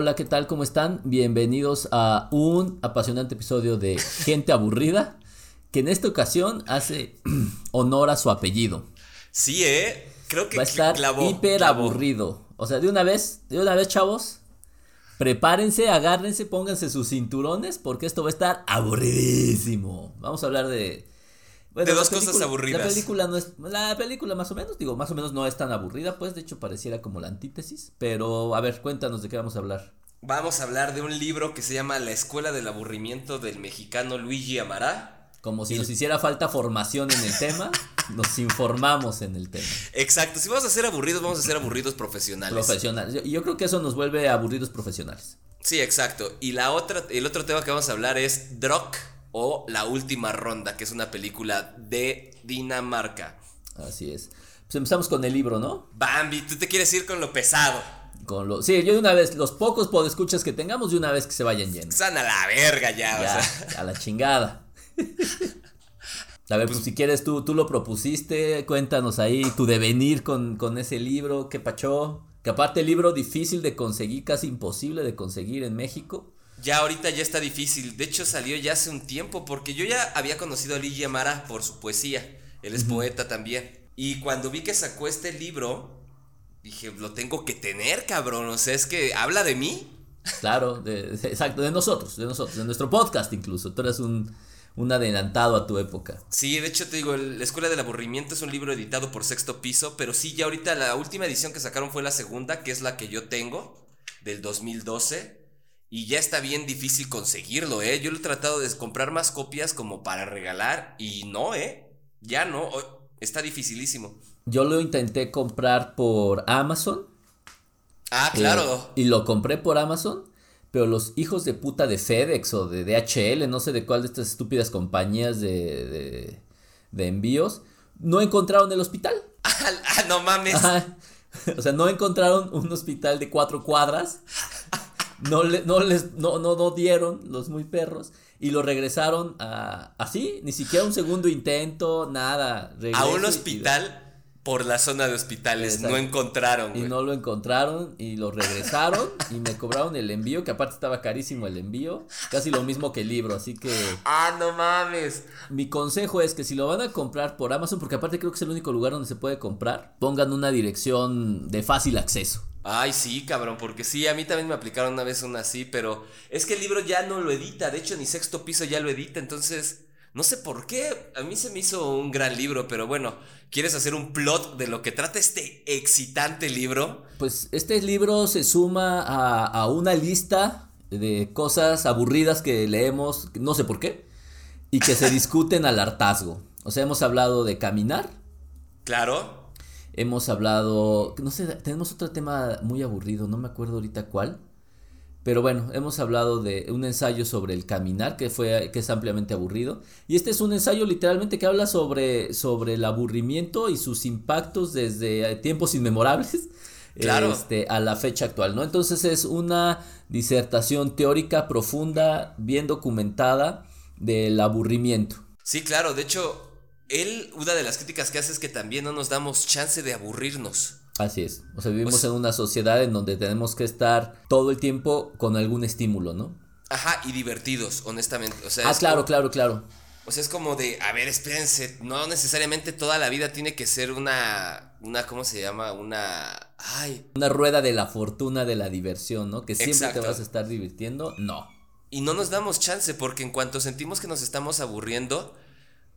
Hola, ¿qué tal? ¿Cómo están? Bienvenidos a un apasionante episodio de Gente Aburrida, que en esta ocasión hace honor a su apellido. Sí, ¿eh? Creo que Va a estar clavó, hiper clavó. aburrido. O sea, de una vez, de una vez, chavos, prepárense, agárrense, pónganse sus cinturones, porque esto va a estar aburridísimo. Vamos a hablar de... bueno, De dos cosas aburridas. La película no es... La película más o menos, digo, más o menos no es tan aburrida, pues, de hecho pareciera como la antítesis. Pero, a ver, cuéntanos de qué vamos a hablar. Vamos a hablar de un libro que se llama La Escuela del Aburrimiento del mexicano Luigi Amará. Como si nos hiciera falta formación en el tema, nos informamos en el tema. Exacto, si vamos a ser aburridos, vamos a ser aburridos profesionales. Profesionales. Yo, yo creo que eso nos vuelve aburridos profesionales. Sí, exacto. Y la otra, el otro tema que vamos a hablar es Drock o La Última Ronda, que es una película de Dinamarca. Así es. Pues empezamos con el libro, ¿no? Bambi, tú te quieres ir con lo pesado. Con lo, sí, yo de una vez, los pocos podescuchas que tengamos, de una vez que se vayan yendo. Están a la verga ya, Ya, o sea. a la chingada. A ver, pues, si quieres, tú, tú lo propusiste, cuéntanos ahí tu devenir con, con ese libro, qué pachó. Que aparte el libro difícil de conseguir, casi imposible de conseguir en México. Ya ahorita ya está difícil. De hecho, salió ya hace un tiempo porque yo ya había conocido a Luigi Amara por su poesía. Él es poeta también. Y cuando vi que sacó este libro, dije, lo tengo que tener, cabrón. O sea, es que habla de mí. Claro, de- de- exacto, de nosotros, de nosotros, de nuestro podcast incluso. Tú eres un, un adelantado a tu época. Sí, de hecho te digo, La Escuela del Aburrimiento es un libro editado por Sexto Piso, pero sí, ya ahorita la última edición que sacaron fue la segunda, que es la que yo tengo, del 2012. Y ya está bien difícil conseguirlo, ¿eh? Yo lo he tratado de comprar más copias como para regalar y no, ¿eh? Ya no, está dificilísimo. Yo lo intenté comprar por Amazon. Ah, eh, claro. y lo compré por Amazon. Pero los hijos de puta de FedEx o de DHL, no sé de cuál de estas estúpidas compañías de, de, de envíos, no encontraron el hospital. Ah, no mames. Ajá. O sea, no encontraron un hospital de cuatro cuadras. No, le- no les no, no, no dieron los muy perros. Y lo regresaron a, así, ni siquiera un segundo intento, nada. A un hospital por la zona de hospitales. Exacto. No encontraron, Y no lo encontraron y lo regresaron y me cobraron el envío, que aparte estaba carísimo el envío, casi lo mismo que el libro, así que Ah, no mames. mi consejo es que si lo van a comprar por Amazon, porque aparte creo que es el único lugar donde se puede comprar, pongan una dirección de fácil acceso. Ay, sí, cabrón, porque sí, a mí también me aplicaron una vez una así, pero es que el libro ya no lo edita, de hecho ni sexto piso ya lo edita, entonces no sé por qué, a mí se me hizo un gran libro, pero bueno, ¿quieres hacer un plot de lo que trata este excitante libro? Pues este libro se suma a, a una lista de cosas aburridas que leemos, no sé por qué, y que se discuten al hartazgo. O sea, hemos hablado de caminar, Claro. Hemos hablado, no sé, tenemos otro tema muy aburrido, no me acuerdo ahorita cuál. Pero bueno, hemos hablado de un ensayo sobre el caminar que fue que es ampliamente aburrido y este es un ensayo literalmente que habla sobre sobre el aburrimiento y sus impactos desde tiempos inmemorables Claro. este, a la fecha actual, ¿no? Entonces es una disertación teórica profunda, bien documentada del aburrimiento. Sí, claro, de hecho, él, una de las críticas que hace es que también no nos damos chance de aburrirnos. Así es. O sea, vivimos O sea- en una sociedad en donde tenemos que estar todo el tiempo con algún estímulo, ¿no? Ajá, y divertidos, honestamente. O sea, Ah, claro, como- claro, claro. O sea, es como de, a ver, espérense, no necesariamente toda la vida tiene que ser una, una, ¿cómo se llama? Una, ay, Una rueda de la fortuna de la diversión, ¿no? Que siempre Exacto. te vas a estar divirtiendo. No. y no nos damos chance porque en cuanto sentimos que nos estamos aburriendo,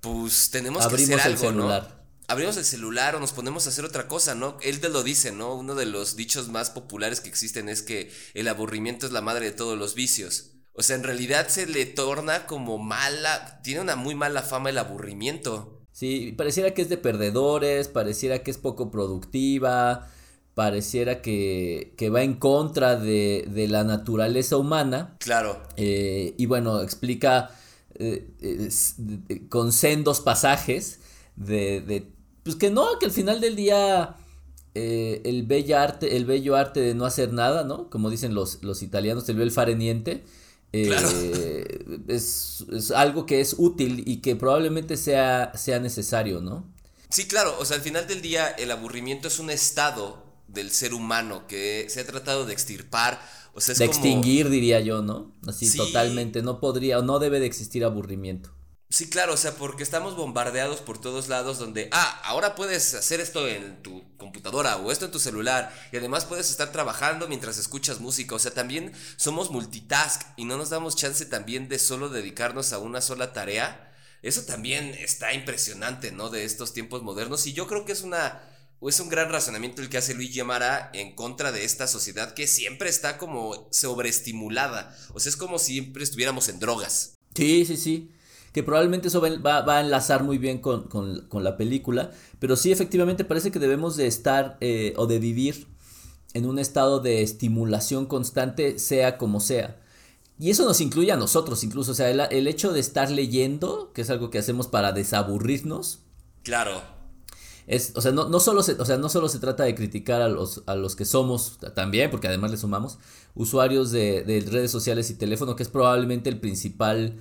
pues tenemos Abrimos que hacer el algo, celular. ¿no? Abrimos el celular o nos ponemos a hacer otra cosa, ¿no? Él te lo dice, ¿no? Uno de los dichos más populares que existen es que el aburrimiento es la madre de todos los vicios. O sea, en realidad se le torna como mala, tiene una muy mala fama el aburrimiento. Sí, pareciera que es de perdedores, pareciera que es poco productiva, pareciera que, que va en contra de, de la naturaleza humana. Claro. Eh, y bueno, explica eh, eh, con sendos pasajes de, de, pues que no, que al final del día eh, el bello arte, el bello arte de no hacer nada, ¿no? Como dicen los, los italianos, el bel fare niente. eh, Claro. es, es algo que es útil y que probablemente sea, sea necesario, ¿no? Sí, claro, o sea, al final del día el aburrimiento es un estado del ser humano que se ha tratado de extirpar O sea, es de como- extinguir, diría yo, ¿no? Así Sí. totalmente, no podría o no debe de existir aburrimiento. Sí, claro, o sea, porque estamos bombardeados por todos lados donde, ah, ahora puedes hacer esto en tu computadora o esto en tu celular y además puedes estar trabajando mientras escuchas música, o sea, también somos multitask y no nos damos chance también de solo dedicarnos a una sola tarea. Eso también está impresionante, ¿no? De estos tiempos modernos y yo creo que es una... Es un gran razonamiento el que hace Luigi Amara en contra de esta sociedad que siempre está como sobreestimulada. O sea, es como si siempre estuviéramos en drogas. Sí, sí, sí. Que probablemente eso va, va- a enlazar muy bien con, con- con la película. Pero sí, efectivamente, parece que debemos de estar eh, o de vivir en un estado de estimulación constante, sea como sea. Y eso nos incluye a nosotros incluso. O sea, el, el hecho de estar leyendo, que es algo que hacemos para desaburrirnos, Claro. es, o sea, no, no solo se, o sea, no solo se trata de criticar a los, a los que somos también, porque además le sumamos, usuarios de, de redes sociales y teléfono, que es probablemente el principal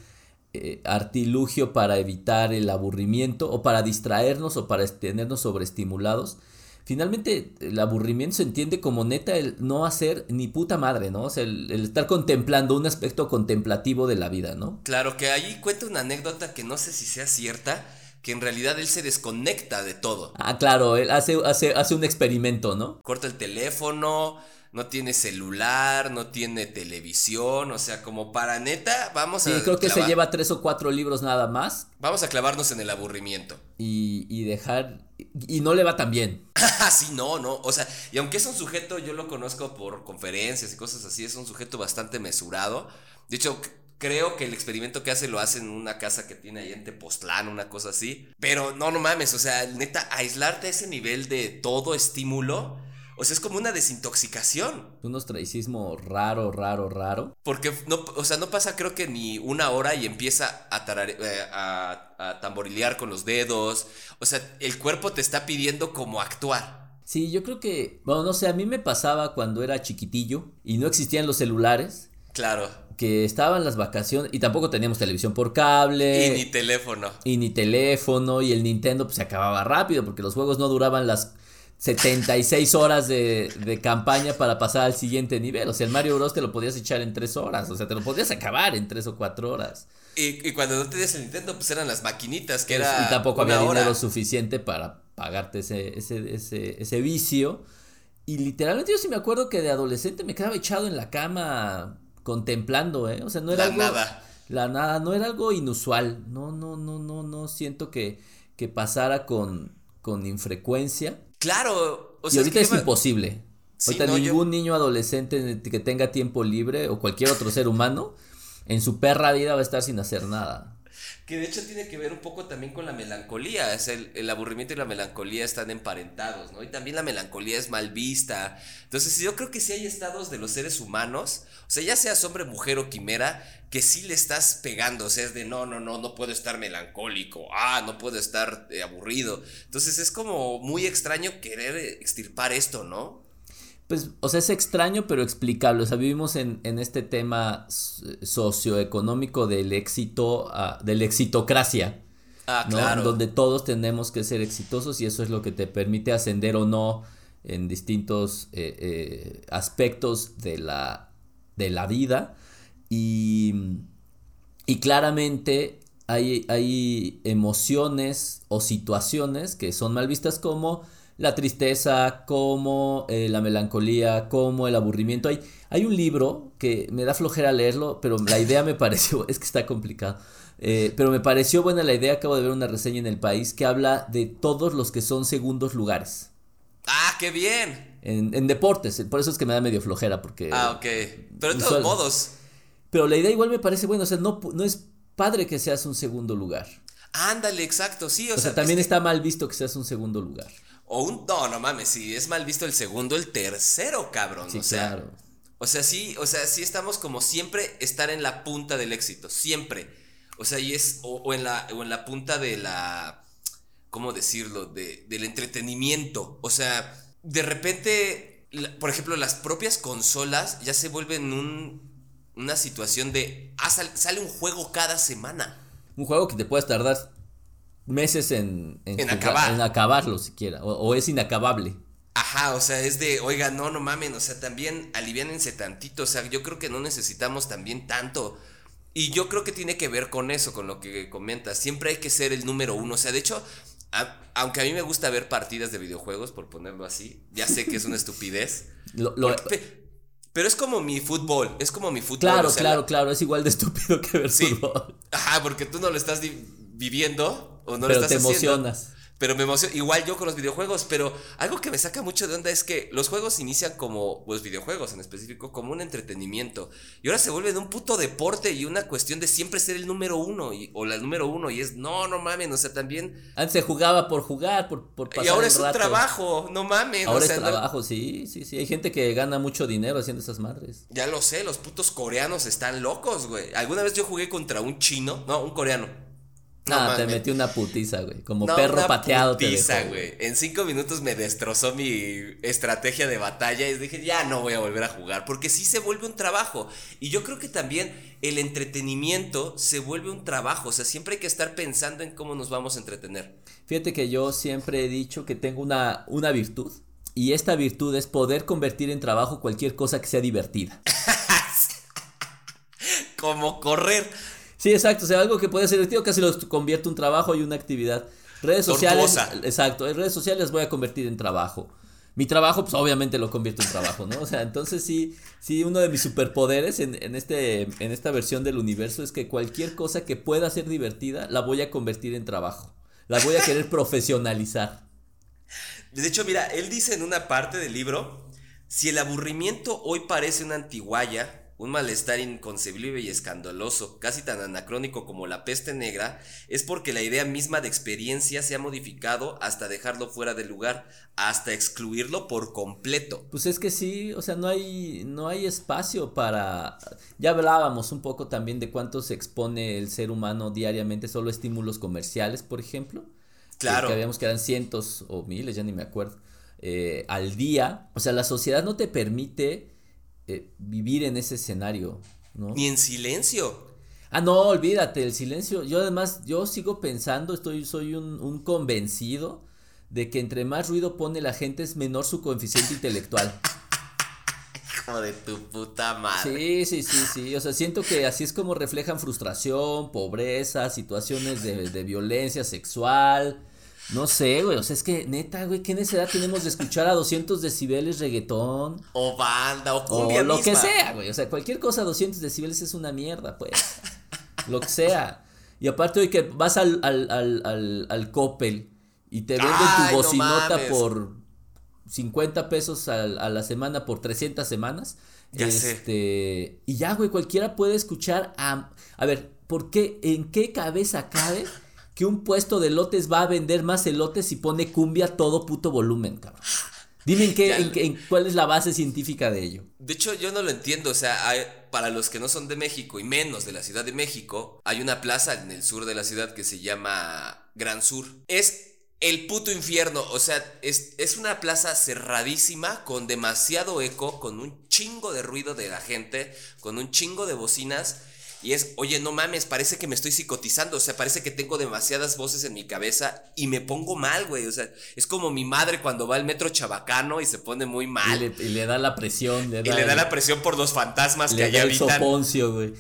eh, artilugio para evitar el aburrimiento o para distraernos o para tenernos sobreestimulados. Finalmente, el aburrimiento se entiende como neta el no hacer ni puta madre, ¿no? O sea, el, el estar contemplando un aspecto contemplativo de la vida, ¿no? Claro, que ahí cuenta una anécdota que no sé si sea cierta, que en realidad él se desconecta de todo. Ah, claro, él hace, hace, hace un experimento, ¿no? Corta el teléfono, no tiene celular, no tiene televisión, o sea, como para neta, vamos Sí, a creo que se lleva tres o cuatro libros nada más Vamos a clavarnos en el aburrimiento. y, y dejar... Y no le va tan bien. sí, no, no, o sea, y aunque es un sujeto, yo lo conozco por conferencias y cosas así, es un sujeto bastante mesurado. De hecho, creo que el experimento que hace lo hace en una casa que tiene ahí en Tepoztlán, una cosa así. Pero no, no mames, o sea, neta, aislarte a ese nivel de todo estímulo, o sea, es como una desintoxicación. Un ostracismo raro, raro, raro. Porque no, o sea, no pasa creo que ni una hora y empieza a, tarare- eh, a, a tamborilear con los dedos. O sea, el cuerpo te está pidiendo como actuar. Sí, yo creo que... Bueno, no sé, a mí me pasaba cuando era chiquitillo y no existían los celulares, Claro. que estaban las vacaciones y tampoco teníamos televisión por cable. y ni teléfono. y ni teléfono y el Nintendo pues se acababa rápido porque los juegos no duraban las 76 horas de, de campaña para pasar al siguiente nivel. O sea, el Mario Bros te lo podías echar en 3 horas. O sea, te lo podías acabar en 3 o 4 horas. Y, y cuando no tenías el Nintendo, pues eran las maquinitas, que era. y tampoco había hora. dinero suficiente para pagarte ese, ese, ese, ese vicio. Y literalmente yo sí me acuerdo que de adolescente me quedaba echado en la cama contemplando, ¿eh? O sea, no era La algo... nada. La nada, no era algo inusual. No, no, no, no, no siento que, que pasara con, con infrecuencia. Claro. O y sea, ahorita que es, imposible. Sí, ahorita no, yo- ningún niño adolescente que tenga tiempo libre o cualquier otro ser humano en su perra vida va a estar sin hacer nada. Que de hecho tiene que ver un poco también con la melancolía. Es el, aburrimiento y la melancolía están emparentados, ¿no? Y también la melancolía es mal vista. Entonces, yo creo que sí hay estados de los seres humanos, o sea, ya seas hombre, mujer o quimera, que sí le estás pegando. O sea, es de no, no, no, no puedo estar melancólico. Ah, no puedo estar eh, aburrido. Entonces, es como muy extraño querer extirpar esto, ¿no? Pues, o sea, es extraño pero explicable. O sea, vivimos en, en este tema socioeconómico del éxito, ah, de la exitocracia. Ah, ¿no? claro. Donde todos tenemos que ser exitosos y eso es lo que te permite ascender o no en distintos eh, eh, aspectos de la, de la vida. Y, y claramente hay, hay emociones o situaciones que son mal vistas como la tristeza, como eh, la melancolía, como el aburrimiento. Hay, hay un libro que me da flojera leerlo, pero la idea me pareció, es que está complicado, eh, pero me pareció buena la idea, acabo de ver una reseña en el país que habla de todos los que son segundos lugares. Ah, qué bien. En, en deportes, por eso es que me da medio flojera, porque... Ah, ok. Pero de usual- todos modos. Pero la idea igual me parece buena, o sea, no, no es padre que seas un segundo lugar. Ándale, exacto, sí. O, O sea, sea, también es que- está mal visto que seas un segundo lugar. O un. No, no mames, si es mal visto el segundo, el tercero, cabrón. Sí, o sea. claro. O sea, sí, o sea, sí estamos como siempre estar en la punta del éxito. Siempre. O sea, y es. O, o en la. O en la punta de la. ¿Cómo decirlo? De, del entretenimiento. O sea, de repente. la- por ejemplo, las propias consolas ya se vuelven un. Una situación de. Ah, sal- sale un juego cada semana. Un juego que te puedes tardar meses en, En jugar- acabar. en acabarlo siquiera, o, o es inacabable. Ajá, o sea, es de, oiga, no, no mamen, o sea, también aliviánense tantito, o sea, yo creo que no necesitamos también tanto. Y yo creo que tiene que ver con eso, con lo que comentas. Siempre hay que ser el número uno. O sea, de hecho, aunque a mí me gusta ver partidas de videojuegos, por ponerlo así, ya sé que es una estupidez. pero es como mi fútbol, es como mi fútbol. Claro, claro, claro, es igual de estúpido que ver fútbol. Ajá, porque tú no lo estás viviendo o no lo estás te emocionas pero me emociona. Igual yo con los videojuegos, pero algo que me saca mucho de onda es que los juegos inician como, pues videojuegos en específico, como un entretenimiento. Y ahora se vuelven un puto deporte y una cuestión de siempre ser el número uno y, o la número uno. Y es, no, no mames, o sea, también. Antes se jugaba por jugar, por, por pasar Y ahora es un trabajo, no mames. Ahora es trabajo, sí, sí, sí. Hay gente que gana mucho dinero haciendo esas madres. Ya lo sé, los putos coreanos están locos, güey. Alguna vez yo jugué contra un chino, no, un coreano no, te metí una putiza, güey. Como perro pateado putiza, güey. En cinco minutos me destrozó mi estrategia de batalla y dije, ya no voy a volver a jugar. Porque sí se vuelve un trabajo. Y yo creo que también el entretenimiento se vuelve un trabajo. O sea, siempre hay que estar pensando en cómo nos vamos a entretener. Fíjate que yo siempre he dicho que tengo una, una virtud. Y esta virtud es poder convertir en trabajo cualquier cosa que sea divertida. Como correr. Sí, exacto. O sea, algo que puede ser divertido casi lo convierte un trabajo y una actividad. Redes sociales. Exacto. En redes sociales voy a convertir en trabajo. Mi trabajo, pues obviamente lo convierto en trabajo, ¿no? O sea, entonces sí, sí, uno de mis superpoderes en, en, este, en esta versión del universo es que cualquier cosa que pueda ser divertida, la voy a convertir en trabajo. La voy a querer profesionalizar. De hecho, mira, él dice en una parte del libro, si el aburrimiento hoy parece una antiguaya, un malestar inconcebible y escandaloso, casi tan anacrónico como la peste negra, es porque la idea misma de experiencia se ha modificado hasta dejarlo fuera del lugar, hasta excluirlo por completo. Pues es que sí, o sea, no hay, no hay espacio para... Ya hablábamos un poco también de cuánto se expone el ser humano diariamente solo estímulos comerciales, por ejemplo. Claro. Que, habíamos que eran cientos o miles, ya ni me acuerdo, eh, al día. O sea, la sociedad no te permite eh, vivir en ese escenario, ¿no? Ni en silencio. Ah, no, olvídate, el silencio. Yo además, yo sigo pensando, estoy, soy un, convencido de que entre más ruido pone la gente es menor su coeficiente intelectual. Hijo de tu puta madre. Sí, sí, sí, sí. O sea, siento que así es como reflejan frustración, pobreza, situaciones de, de violencia sexual, no sé, güey, o sea, es que neta, güey, ¿qué necesidad tenemos de escuchar a 200 decibeles reggaetón? O banda, o cumbia O lo que sea, güey, o sea, cualquier cosa a 200 decibeles es una mierda, pues. lo que sea. Y aparte hoy que vas al, al, al, al, Coppel y te venden tu bocinota por 50 pesos a, a, la semana por 300 semanas. Ya este, Y ya, güey, cualquiera puede escuchar a... A ver, ¿por qué? ¿En qué cabeza cabe que un puesto de lotes va a vender más elotes si pone cumbia a todo puto volumen, cabrón. Dime en qué, en, cuál es la base científica de ello. De hecho, yo no lo entiendo. O sea, para los que no son de México y menos de la Ciudad de México, hay una plaza en el sur de la ciudad que se llama Gran Sur. Es el puto infierno. O sea, es, es una plaza cerradísima, con demasiado eco, con un chingo de ruido de la gente, con un chingo de bocinas. Y es, oye, no mames, parece que me estoy psicotizando, o sea, parece que tengo demasiadas voces en mi cabeza y me pongo mal, güey, o sea, es como mi madre cuando va al metro chabacano y se pone muy mal. Y le, da la presión. Le da y le da la presión por los fantasmas que allá habitan. Soponcio, güey.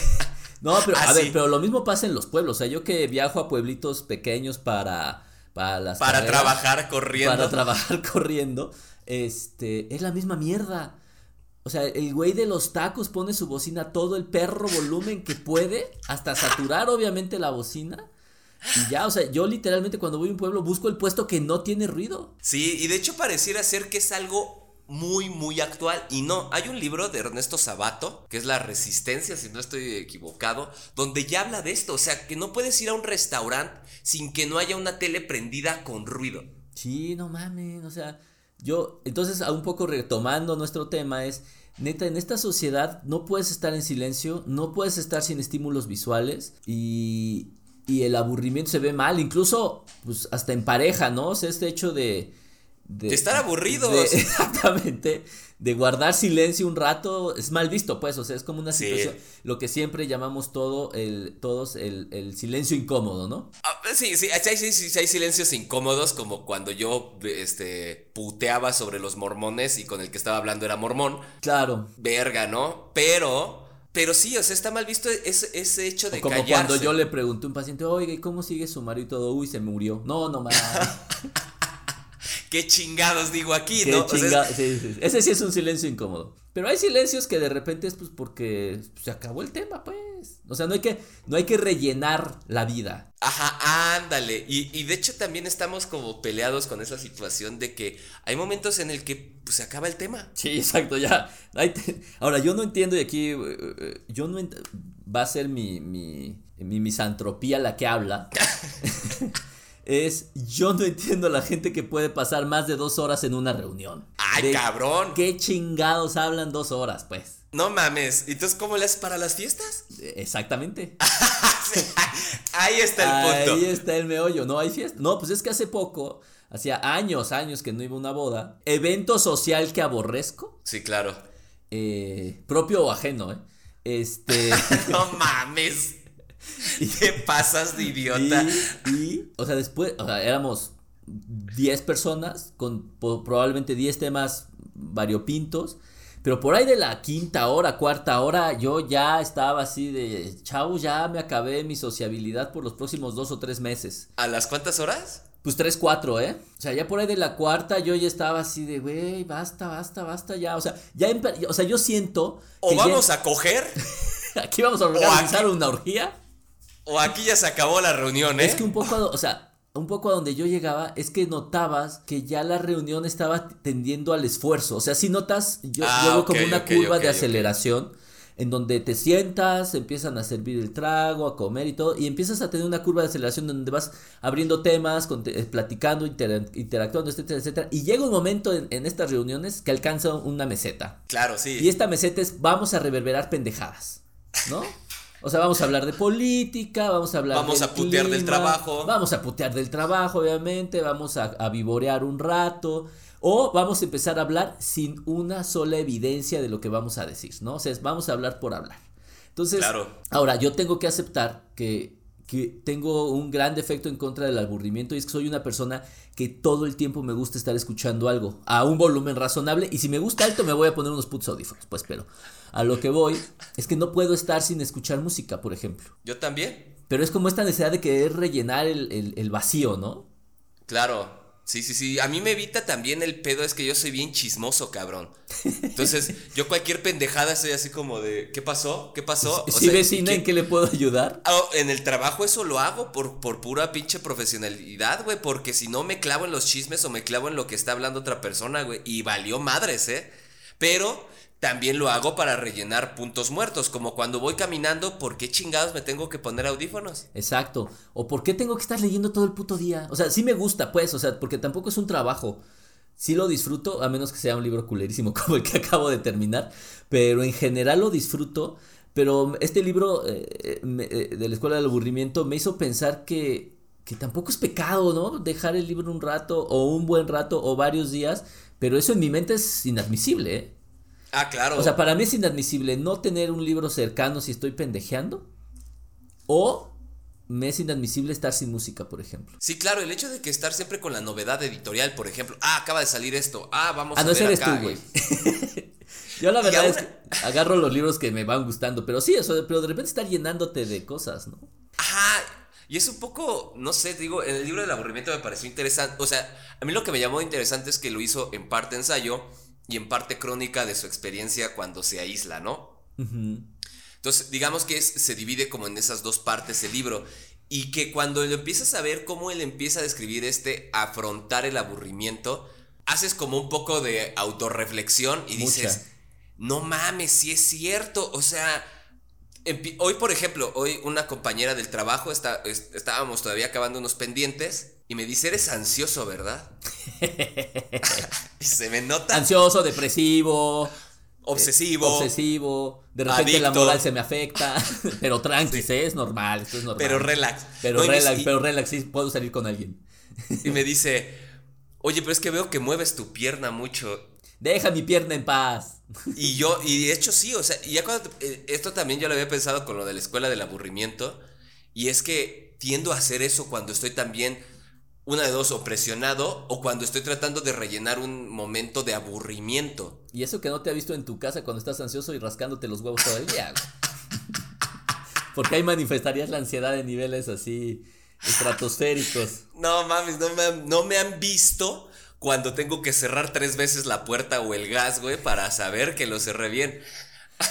no, pero a ver, pero lo mismo pasa en los pueblos, o sea, yo que viajo a pueblitos pequeños para... Para, las para trabajar corriendo. Para trabajar corriendo. Este, es la misma mierda. O sea, el güey de los tacos pone su bocina todo el perro volumen que puede, hasta saturar obviamente la bocina. Y ya, o sea, yo literalmente cuando voy a un pueblo busco el puesto que no tiene ruido. Sí, y de hecho pareciera ser que es algo muy, muy actual. Y no, hay un libro de Ernesto Sabato, que es La Resistencia, si no estoy equivocado, donde ya habla de esto. O sea, que no puedes ir a un restaurante sin que no haya una tele prendida con ruido. Sí, no mames, o sea, yo, entonces, un poco retomando nuestro tema es, neta, en esta sociedad no puedes estar en silencio, no puedes estar sin estímulos visuales y, y el aburrimiento se ve mal, incluso, pues, hasta en pareja, ¿no? O sea, este hecho de, de, De estar aburridos. de- exactamente. De guardar silencio un rato es mal visto, pues. O sea, es como una Sí. situación. Lo que siempre llamamos todo el, todos el, el silencio incómodo, ¿no? Ah, sí, sí, sí, sí, sí, sí, hay silencios incómodos como cuando yo este, puteaba sobre los mormones y con el que estaba hablando era mormón. Claro. Verga, ¿no? Pero, pero sí, o sea, está mal visto ese, ese hecho de O como callarse. cuando yo le pregunté a un paciente, oiga, ¿y cómo sigue su marido y todo? Uy, se murió. No, no más. ¿Qué chingados digo aquí, Qué no? O sea, es- chinga- sí, sí, sí. Ese sí es un silencio incómodo. Pero hay silencios que de repente es pues porque se acabó el tema, pues. O sea, no hay que, no hay que rellenar la vida. Ajá, ándale. Y, y de hecho también estamos como peleados con esa situación de que hay momentos en el que pues, se acaba el tema. Sí, exacto, ya. Ahora, yo no entiendo y aquí eh, eh, yo no ent- va a ser mi, mi, mi misantropía la que habla. es, yo no entiendo a la gente que puede pasar más de dos horas en una reunión. ¡Ay, ¿De cabrón! ¿Qué chingados hablan dos horas, pues? No mames. Entonces, ¿cómo le haces para las fiestas? Eh, Exactamente. Ahí está el punto. Ahí está el meollo, no hay fiesta. No, pues es que hace poco, hacía años, años que no iba a una boda. Evento social que aborrezco, Sí, claro. eh, propio o ajeno, ¿eh? Este. No mames. ¿Qué pasas de idiota? y, y, o sea, después, o sea, éramos 10 personas con po- probablemente 10 temas variopintos. Pero por ahí de la quinta hora, cuarta hora, yo ya estaba así de, chavo, ya me acabé mi sociabilidad por los próximos dos o tres meses. ¿A las cuántas horas? Pues 3, 4, ¿eh? O sea, ya por ahí de la cuarta yo ya estaba así de, güey, basta, basta, basta ya. O sea, ya, o sea, yo siento... O ya- vamos a coger, aquí vamos a organizar una orgía. O aquí ya se acabó la reunión, ¿eh? Es que un poco, o sea, un poco a donde yo llegaba es que notabas que ya la reunión estaba tendiendo al esfuerzo. O sea, si notas, yo, Ah, yo veo como una curva de aceleración en donde te sientas, empiezan a servir el trago, a comer y todo, y empiezas a tener una curva de aceleración donde vas abriendo temas, platicando, intera- interactuando, etcétera, etcétera. Y llega un momento en, en estas reuniones que alcanza una meseta. Claro, sí. Y esta meseta es vamos a reverberar pendejadas, ¿no? O sea, vamos a hablar de política, vamos a hablar Vamos del a putear del trabajo. Vamos a putear del trabajo, obviamente, vamos a, a vivorear un rato. O vamos a empezar a hablar sin una sola evidencia de lo que vamos a decir, ¿no? O sea, es- vamos a hablar por hablar. Entonces, Claro. ahora yo tengo que aceptar que, que tengo un gran defecto en contra del aburrimiento y es que soy una persona que todo el tiempo me gusta estar escuchando algo a un volumen razonable y si me gusta alto me voy a poner unos putos audífonos, pues pero a lo que voy es que no puedo estar sin escuchar música, por ejemplo. Yo también. Pero es como esta necesidad de querer rellenar el, el- el vacío, ¿no? Claro. Sí, sí, sí. A mí me evita también el pedo, es que yo soy bien chismoso, cabrón. Entonces, yo cualquier pendejada estoy así como de, ¿qué pasó? ¿Qué pasó? O si sea, vecina, ¿qué- ¿en qué le puedo ayudar? Ah, En el trabajo eso lo hago por, por pura pinche profesionalidad, güey, porque si no me clavo en los chismes o me clavo en lo que está hablando otra persona, güey, y valió madres, ¿eh? Pero también lo hago para rellenar puntos muertos, como cuando voy caminando, ¿por qué chingados me tengo que poner audífonos? Exacto. O por qué tengo que estar leyendo todo el puto día. O sea, sí me gusta, pues, o sea, porque tampoco es un trabajo. Sí lo disfruto, a menos que sea un libro culerísimo como el que acabo de terminar. Pero en general lo disfruto. Pero este libro eh, eh, eh, de la Escuela del Aburrimiento me hizo pensar que, que tampoco es pecado, ¿no? Dejar el libro un rato, o un buen rato, o varios días. Pero eso en mi mente es inadmisible, ¿eh? Ah, claro. O sea, para mí es inadmisible no tener un libro cercano si estoy pendejeando. O me es inadmisible estar sin música, por ejemplo. Sí, claro, el hecho de que estar siempre con la novedad editorial, por ejemplo, ah, acaba de salir esto, ah, vamos Ah, a no, ver ese eres acá, tú, güey. Yo la verdad es que agarro los libros que me van gustando, pero sí, eso, pero de repente estar llenándote de cosas, ¿no? Ajá. Y es un poco, no sé, digo, en el libro del aburrimiento me pareció interesante. O sea, a mí lo que me llamó interesante es que lo hizo en parte ensayo y en parte crónica de su experiencia cuando se aísla, ¿no? Entonces, digamos que es- se divide como en esas dos partes el libro. Y que cuando lo empiezas a ver cómo él empieza a describir este afrontar el aburrimiento, haces como un poco de autorreflexión y Mucha. dices, no mames, si es cierto. O sea, hoy, por ejemplo, hoy una compañera del trabajo, está, es- estábamos todavía acabando unos pendientes y me dice, eres ansioso, ¿verdad? y se me nota Ansioso, depresivo, obsesivo. obsesivo, de repente la moral se me afecta, pero tranqui, ¿sí? es normal, esto es normal. Pero relax. Pero No, relax, y- pero relax, sí, puedo salir con alguien. Y me dice, Oye, pero es que veo que mueves tu pierna mucho. Deja mi pierna en paz. Y yo, y de hecho sí, o sea, y ya cuando, eh, esto también yo lo había pensado con lo de la escuela del aburrimiento, y es que tiendo a hacer eso cuando estoy también, una de dos, o presionado, o cuando estoy tratando de rellenar un momento de aburrimiento. Y eso que no te ha visto en tu casa cuando estás ansioso y rascándote los huevos todo el día. Porque ahí manifestarías la ansiedad de niveles así estratosféricos. No mames, no me, han, no me han visto cuando tengo que cerrar tres veces la puerta o el gas, güey, para saber que lo cerré bien.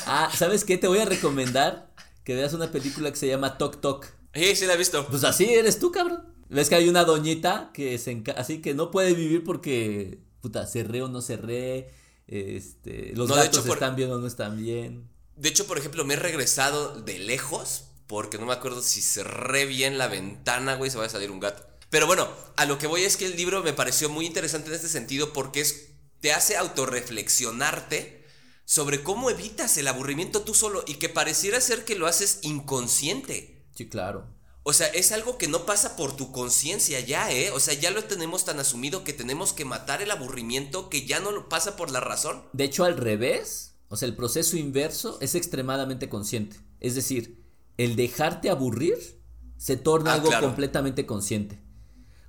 Ah, ¿sabes qué? Te voy a recomendar que veas una película que se llama Tok Tok. Sí, sí la he visto. Pues así eres tú, cabrón. Ves que hay una doñita que se así que no puede vivir porque puta, cerré o no cerré, este, los gatos están bien o no están bien. De hecho, por ejemplo, me he regresado de lejos porque no me acuerdo si cerré bien la ventana, güey, se va a salir un gato. Pero bueno, a lo que voy es que el libro me pareció muy interesante en este sentido porque es, te hace autorreflexionarte sobre cómo evitas el aburrimiento tú solo y que pareciera ser que lo haces inconsciente. Sí, claro. O sea, es algo que no pasa por tu conciencia ya, ¿eh? O sea, ya lo tenemos tan asumido que tenemos que matar el aburrimiento que ya no lo pasa por la razón. De hecho, al revés, o sea, el proceso inverso es extremadamente consciente. Es decir, el dejarte aburrir se torna ah, algo completamente consciente.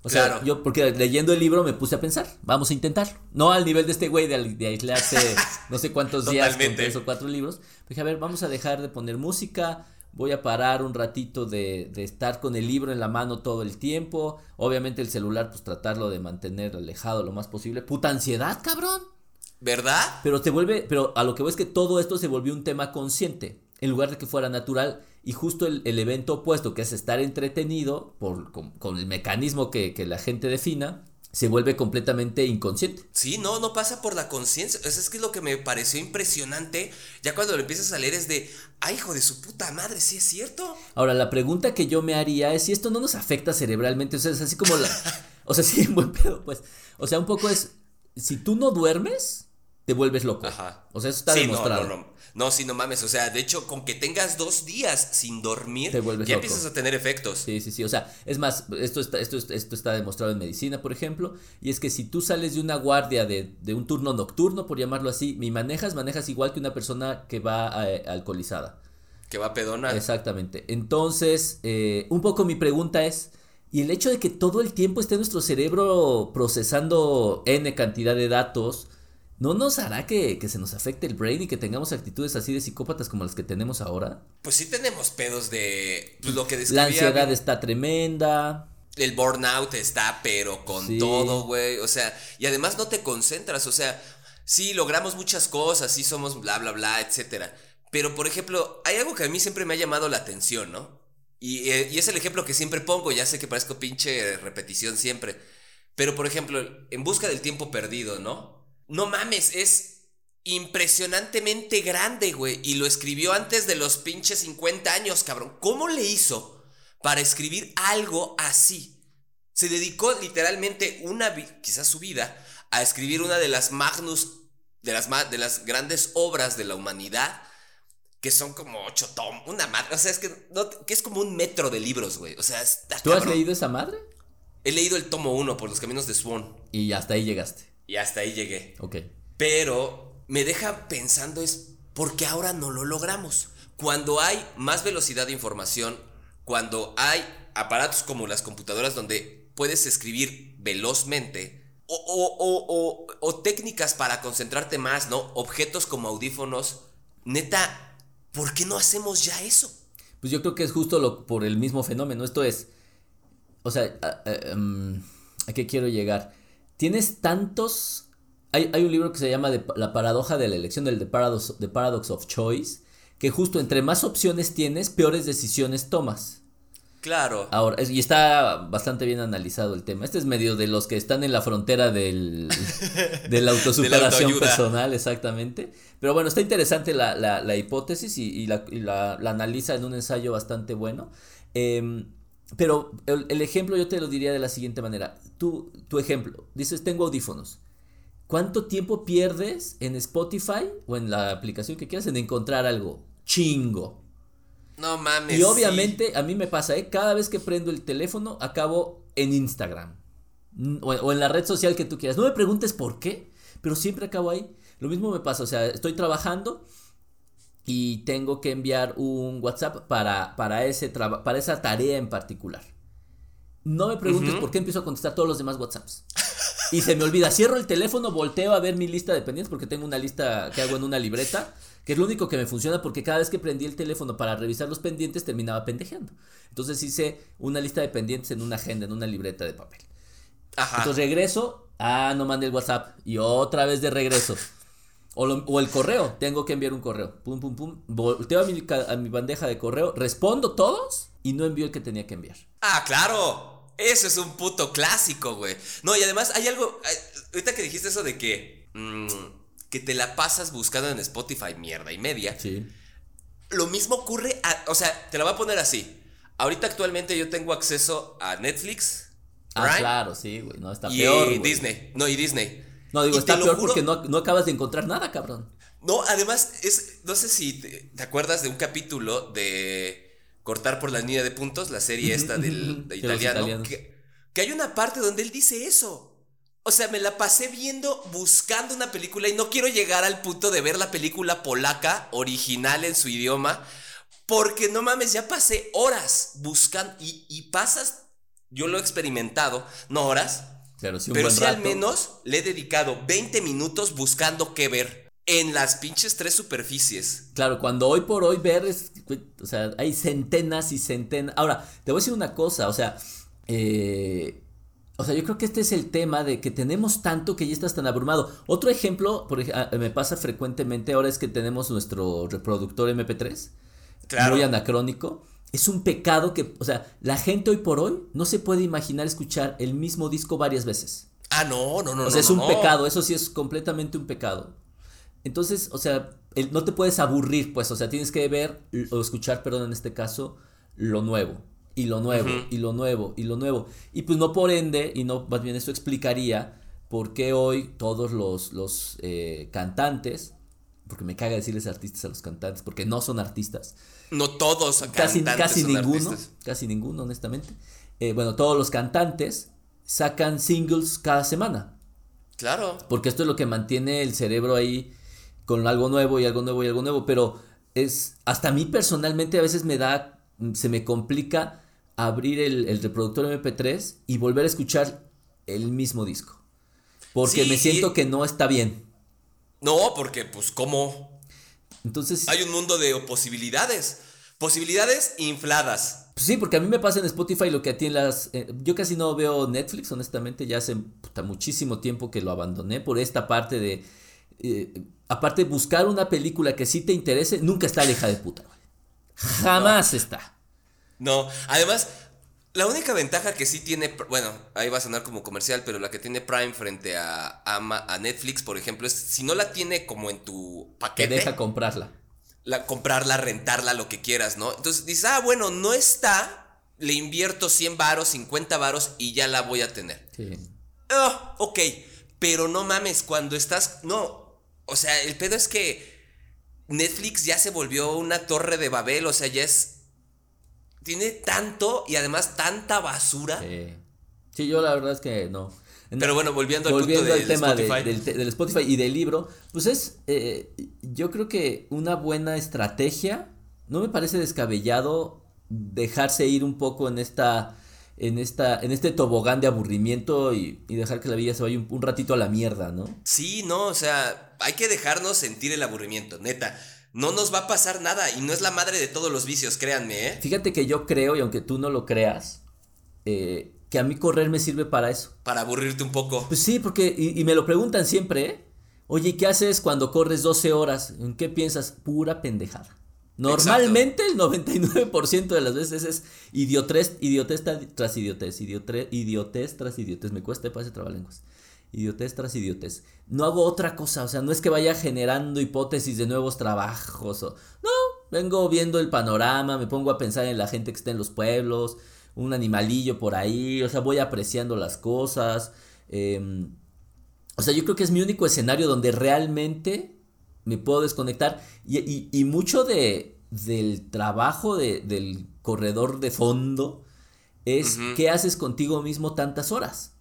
O sea, yo, porque leyendo el libro me puse a pensar, vamos a intentar. No al nivel de este güey de, aislarse no sé cuántos días con tres o cuatro libros. Dije, a ver, vamos a dejar de poner música, voy a parar un ratito de, de, estar con el libro en la mano todo el tiempo. Obviamente el celular, pues tratarlo de mantener alejado lo más posible. Puta ansiedad, cabrón. ¿Verdad? Pero te vuelve, pero a lo que veo es que todo esto se volvió un tema consciente, en lugar de que fuera natural. Y justo el, evento opuesto, que es estar entretenido por, con, el mecanismo que, la gente defina, se vuelve completamente inconsciente. Sí, no, no pasa por la conciencia. Eso es que es lo que me pareció impresionante. Ya cuando lo empiezas a leer es de, ay, hijo de su puta madre, sí es cierto. Ahora, la pregunta que yo me haría es si esto no nos afecta cerebralmente. O sea, es así como la. o sea, sí, buen pedo, pues. O sea, un poco es. Si tú no duermes, te vuelves loco. Ajá. O sea, eso está demostrado. No, no, no. No, sí, no mames. O sea, de hecho, con que tengas dos días sin dormir, ya empiezas a tener efectos. Sí, sí, sí. O sea, es más, esto está, esto, esto está demostrado en medicina, por ejemplo. Y es que si tú sales de una guardia de, de un turno nocturno, por llamarlo así, y manejas, manejas igual que una persona que va eh, alcoholizada. Que va pedona. Exactamente. Entonces, eh, un poco mi pregunta es. Y el hecho de que todo el tiempo esté nuestro cerebro procesando N cantidad de datos, ¿No nos hará que, se nos afecte el brain y que tengamos actitudes así de psicópatas como las que tenemos ahora? Pues sí tenemos pedos de pues, lo que describía. La ansiedad está tremenda. El burnout está, pero con todo, güey. O sea, y además no te concentras. O sea, sí logramos muchas cosas, sí somos bla, bla, bla, etcétera. Pero, por ejemplo, hay algo que a mí siempre me ha llamado la atención, ¿no? Y, eh, y es el ejemplo que siempre pongo. Ya sé que parezco pinche repetición siempre. Pero, por ejemplo, en busca del tiempo perdido, ¿no? No mames, es impresionantemente grande, güey. Y lo escribió antes de los pinches 50 años, cabrón. ¿Cómo le hizo para escribir algo así? Se dedicó literalmente una, quizás su vida, a escribir una de las magnus, de las, de las grandes obras de la humanidad, que son como ocho tom, una madre, o sea, es que, que es como un metro de libros, güey. O sea, está ¿Tú has leído esa madre? He leído el tomo uno por los caminos de Swan. Y hasta ahí llegaste. Y hasta ahí llegué. Ok. Pero me deja pensando es, ¿por qué ahora no lo logramos? Cuando hay más velocidad de información, cuando hay aparatos como las computadoras donde puedes escribir velozmente, o, o, técnicas para concentrarte más, ¿no? Objetos como audífonos, neta, ¿por qué no hacemos ya eso? Pues yo creo que es justo lo, por el mismo fenómeno. Esto es, o sea, ¿a, em, ¿a qué quiero llegar? Tienes tantos... Hay, un libro que se llama La paradoja de la elección, del The Paradox, Paradox of Choice, que justo entre más opciones tienes, peores decisiones tomas. Claro. Ahora, y está bastante bien analizado el tema. Este es medio de los que están en la frontera del, de la autosuperación personal, exactamente. Pero bueno, está interesante la, la, hipótesis y, la, la, analiza en un ensayo bastante bueno. Eh, pero el, ejemplo yo te lo diría de la siguiente manera. Tú, tu ejemplo, dices, tengo audífonos. ¿Cuánto tiempo pierdes en Spotify o en la aplicación que quieras en encontrar algo? Chingo. No mames. Y obviamente a mí me pasa, ¿eh? Cada vez que prendo el teléfono acabo en Instagram. o, o en la red social que tú quieras. No me preguntes por qué, pero siempre acabo ahí. Lo mismo me pasa, o sea, estoy trabajando y tengo que enviar un WhatsApp para, para, ese para esa tarea en particular. No me preguntes por qué empiezo a contestar todos los demás WhatsApps. Y se me olvida, cierro el teléfono, volteo a ver mi lista de pendientes porque tengo una lista que hago en una libreta, que es lo único que me funciona porque cada vez que prendí el teléfono para revisar los pendientes terminaba pendejeando. Entonces hice una lista de pendientes en una agenda, en una libreta de papel. Ajá. Entonces regreso, ah, no mandé el WhatsApp y otra vez de regreso. O, el correo, tengo que enviar un correo. Pum, pum, pum. Volteo a mi, a mi bandeja de correo, respondo todos y no envío el que tenía que enviar. Ah, claro. Eso es un puto clásico, güey. No, y además hay algo. Ahorita que dijiste eso de que. Mm, que te la pasas buscando en Spotify mierda y media. Sí. Lo mismo ocurre. o sea, te la voy a poner así. Ahorita actualmente yo tengo acceso a Netflix. Ah, claro, sí, güey. No, está y peor. Y Disney. No, y Disney. No, digo, está peor porque no, no, acabas de encontrar nada, cabrón. No, además, es. No sé si te, acuerdas de un capítulo de Cortar por la línea de puntos, la serie esta del italiano. Que, que hay una parte donde él dice eso. O sea, me la pasé viendo, buscando una película y no quiero llegar al punto de ver la película polaca original en su idioma. Porque no mames, ya pasé horas buscando y, y pasas, yo lo he experimentado, no horas, pero sí, al menos le he dedicado 20 minutos buscando qué ver en las pinches tres superficies. Claro, cuando hoy por hoy ver es, o sea, hay centenas y centenas. Ahora, te voy a decir una cosa, o sea, eh, o sea, yo creo que este es el tema de que tenemos tanto que ya estás tan abrumado. Otro ejemplo, por ah, me pasa frecuentemente ahora es que tenemos nuestro reproductor MP3, claro. muy anacrónico es un pecado que, o sea, la gente hoy por hoy no se puede imaginar escuchar el mismo disco varias veces. Ah, no, no, no. O sea, es un pecado, eso sí es completamente un pecado. Entonces, o sea, no te puedes aburrir, pues, o sea, tienes que ver o escuchar, perdón, en este caso, lo nuevo, y lo nuevo, y lo nuevo, y lo nuevo. Y pues no por ende, y no, más bien esto explicaría por qué hoy todos los, los eh, cantantes, porque me caga decirles artistas a los cantantes, porque no son artistas, no todos casi, casi ninguno, casi ninguno, honestamente. Eh, bueno, todos los cantantes sacan singles cada semana. Claro. Porque esto es lo que mantiene el cerebro ahí con algo nuevo y algo nuevo y algo nuevo. Pero es, hasta a mí personalmente a veces me da, se me complica abrir el, reproductor MP3 y volver a escuchar el mismo disco. Porque me siento que no está bien. No, porque pues cómo entonces. Hay un mundo de posibilidades. Posibilidades infladas. Pues sí, porque a mí me pasa en Spotify lo que a ti en las. Eh, yo casi no veo Netflix, honestamente. Ya hace muchísimo tiempo que lo abandoné por esta parte de. Eh, aparte, buscar una película que sí te interese, nunca está leja de puta, Jamás está. No, además, la única ventaja que sí tiene, bueno, ahí va a sonar como comercial, pero la que tiene Prime frente a, a, Netflix, por ejemplo, es si no la tiene como en tu paquete. Te deja comprarla. La, comprarla, rentarla, lo que quieras, ¿no? Entonces dices, ah, bueno, no está, le invierto 100 varos, 50 varos y ya la voy a tener. Sí. Oh, ok, pero no mames, cuando estás, no, o sea, el pedo es que Netflix ya se volvió una torre de Babel, o sea, ya es tiene tanto y además tanta basura. Sí, yo la verdad es que no. Pero bueno, volviendo, al, punto al tema del, Spotify y del libro, pues es, eh, yo creo que una buena estrategia, no me parece descabellado dejarse ir un poco en esta, en esta, en este tobogán de aburrimiento y, dejar que la vida se vaya un, un ratito a la mierda, ¿no? Sí, no, o sea, hay que dejarnos sentir el aburrimiento, neta no nos va a pasar nada y no es la madre de todos los vicios, créanme, ¿eh? Fíjate que yo creo, y aunque tú no lo creas, eh, que a mí correr me sirve para eso. Para aburrirte un poco. Pues sí, porque, y, me lo preguntan siempre, ¿eh? Oye, ¿qué haces cuando corres 12 horas? ¿En qué piensas? Pura pendejada. Normalmente el 99% de las veces es idiotez, idiotez tras idiotez, idiotez, idiotez tras idiotez. Me cuesta, pase trabalenguas idiotez tras idiotez. No hago otra cosa, o sea, no es que vaya generando hipótesis de nuevos trabajos. O, no, vengo viendo el panorama, me pongo a pensar en la gente que está en los pueblos, un animalillo por ahí, o sea, voy apreciando las cosas. Em, o sea, yo creo que es mi único escenario donde realmente me puedo desconectar y, mucho de, del trabajo del corredor de fondo es qué haces contigo mismo tantas horas.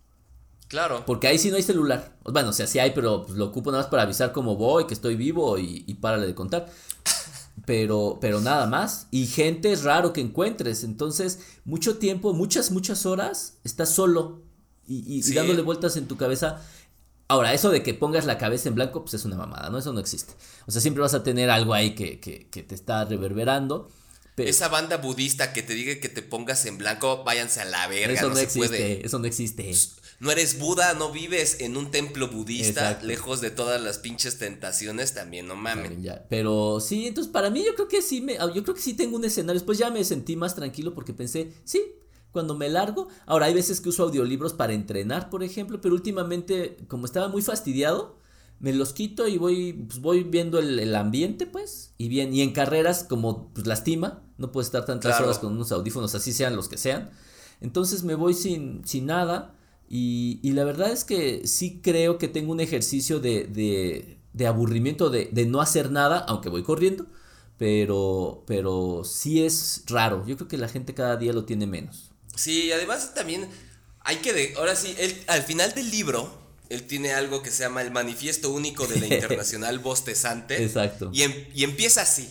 Claro. Porque ahí sí no hay celular. Bueno, o sea, sí hay, pero pues, lo ocupo nada más para avisar cómo voy, que estoy vivo y, y párale de contar. Pero, pero nada más. Y gente es raro que encuentres. Entonces, mucho tiempo, muchas, muchas horas, estás solo y, y- dándole vueltas en tu cabeza. Ahora, eso de que pongas la cabeza en blanco, pues es una mamada, ¿no? Eso no existe. O sea, siempre vas a tener algo ahí que, que, que te está reverberando. Pero Esa banda budista que te diga que te pongas en blanco, váyanse a la verga, eso no, no, se existe, puede. eso no existe. No eres Buda, no vives en un templo budista, Exacto. lejos de todas las pinches tentaciones, también no mames. También ya. Pero sí, entonces para mí yo creo que sí me, yo creo que sí tengo un escenario. Después ya me sentí más tranquilo porque pensé, sí, cuando me largo. Ahora hay veces que uso audiolibros para entrenar, por ejemplo, pero últimamente, como estaba muy fastidiado, me los quito y voy, pues voy viendo el, el ambiente, pues, y bien, y en carreras como pues lastima, no puedo estar tantas Claro. horas con unos audífonos, así sean los que sean. Entonces me voy sin, sin nada. Y, y la verdad es que sí creo que tengo un ejercicio de, de, de aburrimiento, de, de no hacer nada, aunque voy corriendo. Pero, pero sí es raro. Yo creo que la gente cada día lo tiene menos. Sí, además también hay que de, ahora sí, él, al final del libro, él tiene algo que se llama el manifiesto único de la internacional bostezante. Exacto. Y, em- y empieza así,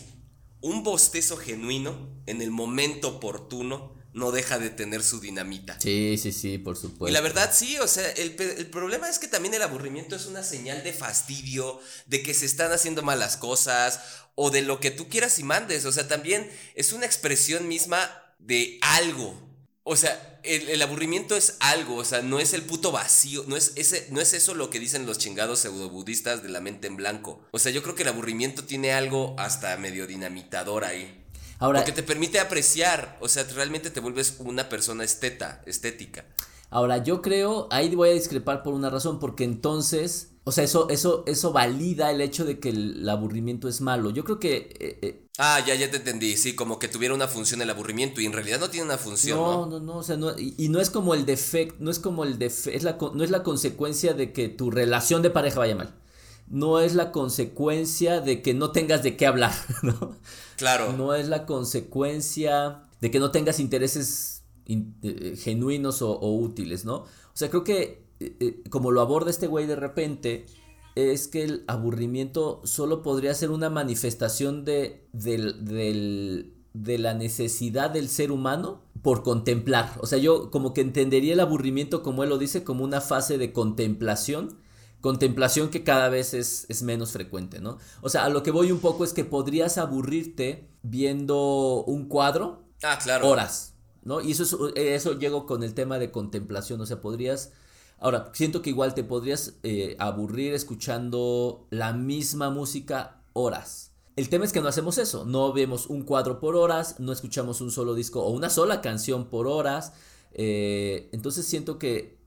un bostezo genuino en el momento oportuno no deja de tener su dinamita. Sí, sí, sí, por supuesto. Y la verdad sí, o sea, el, el problema es que también el aburrimiento es una señal de fastidio, de que se están haciendo malas cosas, o de lo que tú quieras y mandes, o sea, también es una expresión misma de algo. O sea, el, el aburrimiento es algo, o sea, no es el puto vacío, no es, ese, no es eso lo que dicen los chingados pseudobudistas de la mente en blanco. O sea, yo creo que el aburrimiento tiene algo hasta medio dinamitador ahí. Ahora, Porque te permite apreciar, o sea, realmente te vuelves una persona esteta, estética. ahora, yo creo, ahí voy a discrepar por una razón, porque entonces, o sea, eso, eso, eso valida el hecho de que el aburrimiento es malo. Yo creo que eh, eh, Ah, ya, ya te entendí. Sí, como que tuviera una función el aburrimiento y en realidad no tiene una función, No, ¿no? no, no, o sea, no, y, y no es como el defecto, no es como el defecto, es la, con- no es la consecuencia de que tu relación de pareja vaya mal. No es la consecuencia de que no tengas de qué hablar, ¿no? Claro. No es la consecuencia de que no tengas intereses in- eh, genuinos o, o útiles, ¿no? O sea, creo que eh, eh, como lo aborda este güey de repente, es que el aburrimiento solo podría ser una manifestación de, del, del- de la necesidad del ser humano por contemplar. O sea, yo como que entendería el aburrimiento, como él lo dice, como una fase de contemplación. Contemplación que cada vez es, es menos frecuente, ¿no? O sea, a lo que voy un poco es que podrías aburrirte viendo un cuadro Ah, claro. horas, ¿no? Y eso, es, eso llego con el tema de contemplación, o sea, podrías, ahora, siento que igual te podrías eh, aburrir escuchando la misma música horas. El tema es que no hacemos eso, no vemos un cuadro por horas, no escuchamos un solo disco o una sola canción por horas, eh, entonces siento que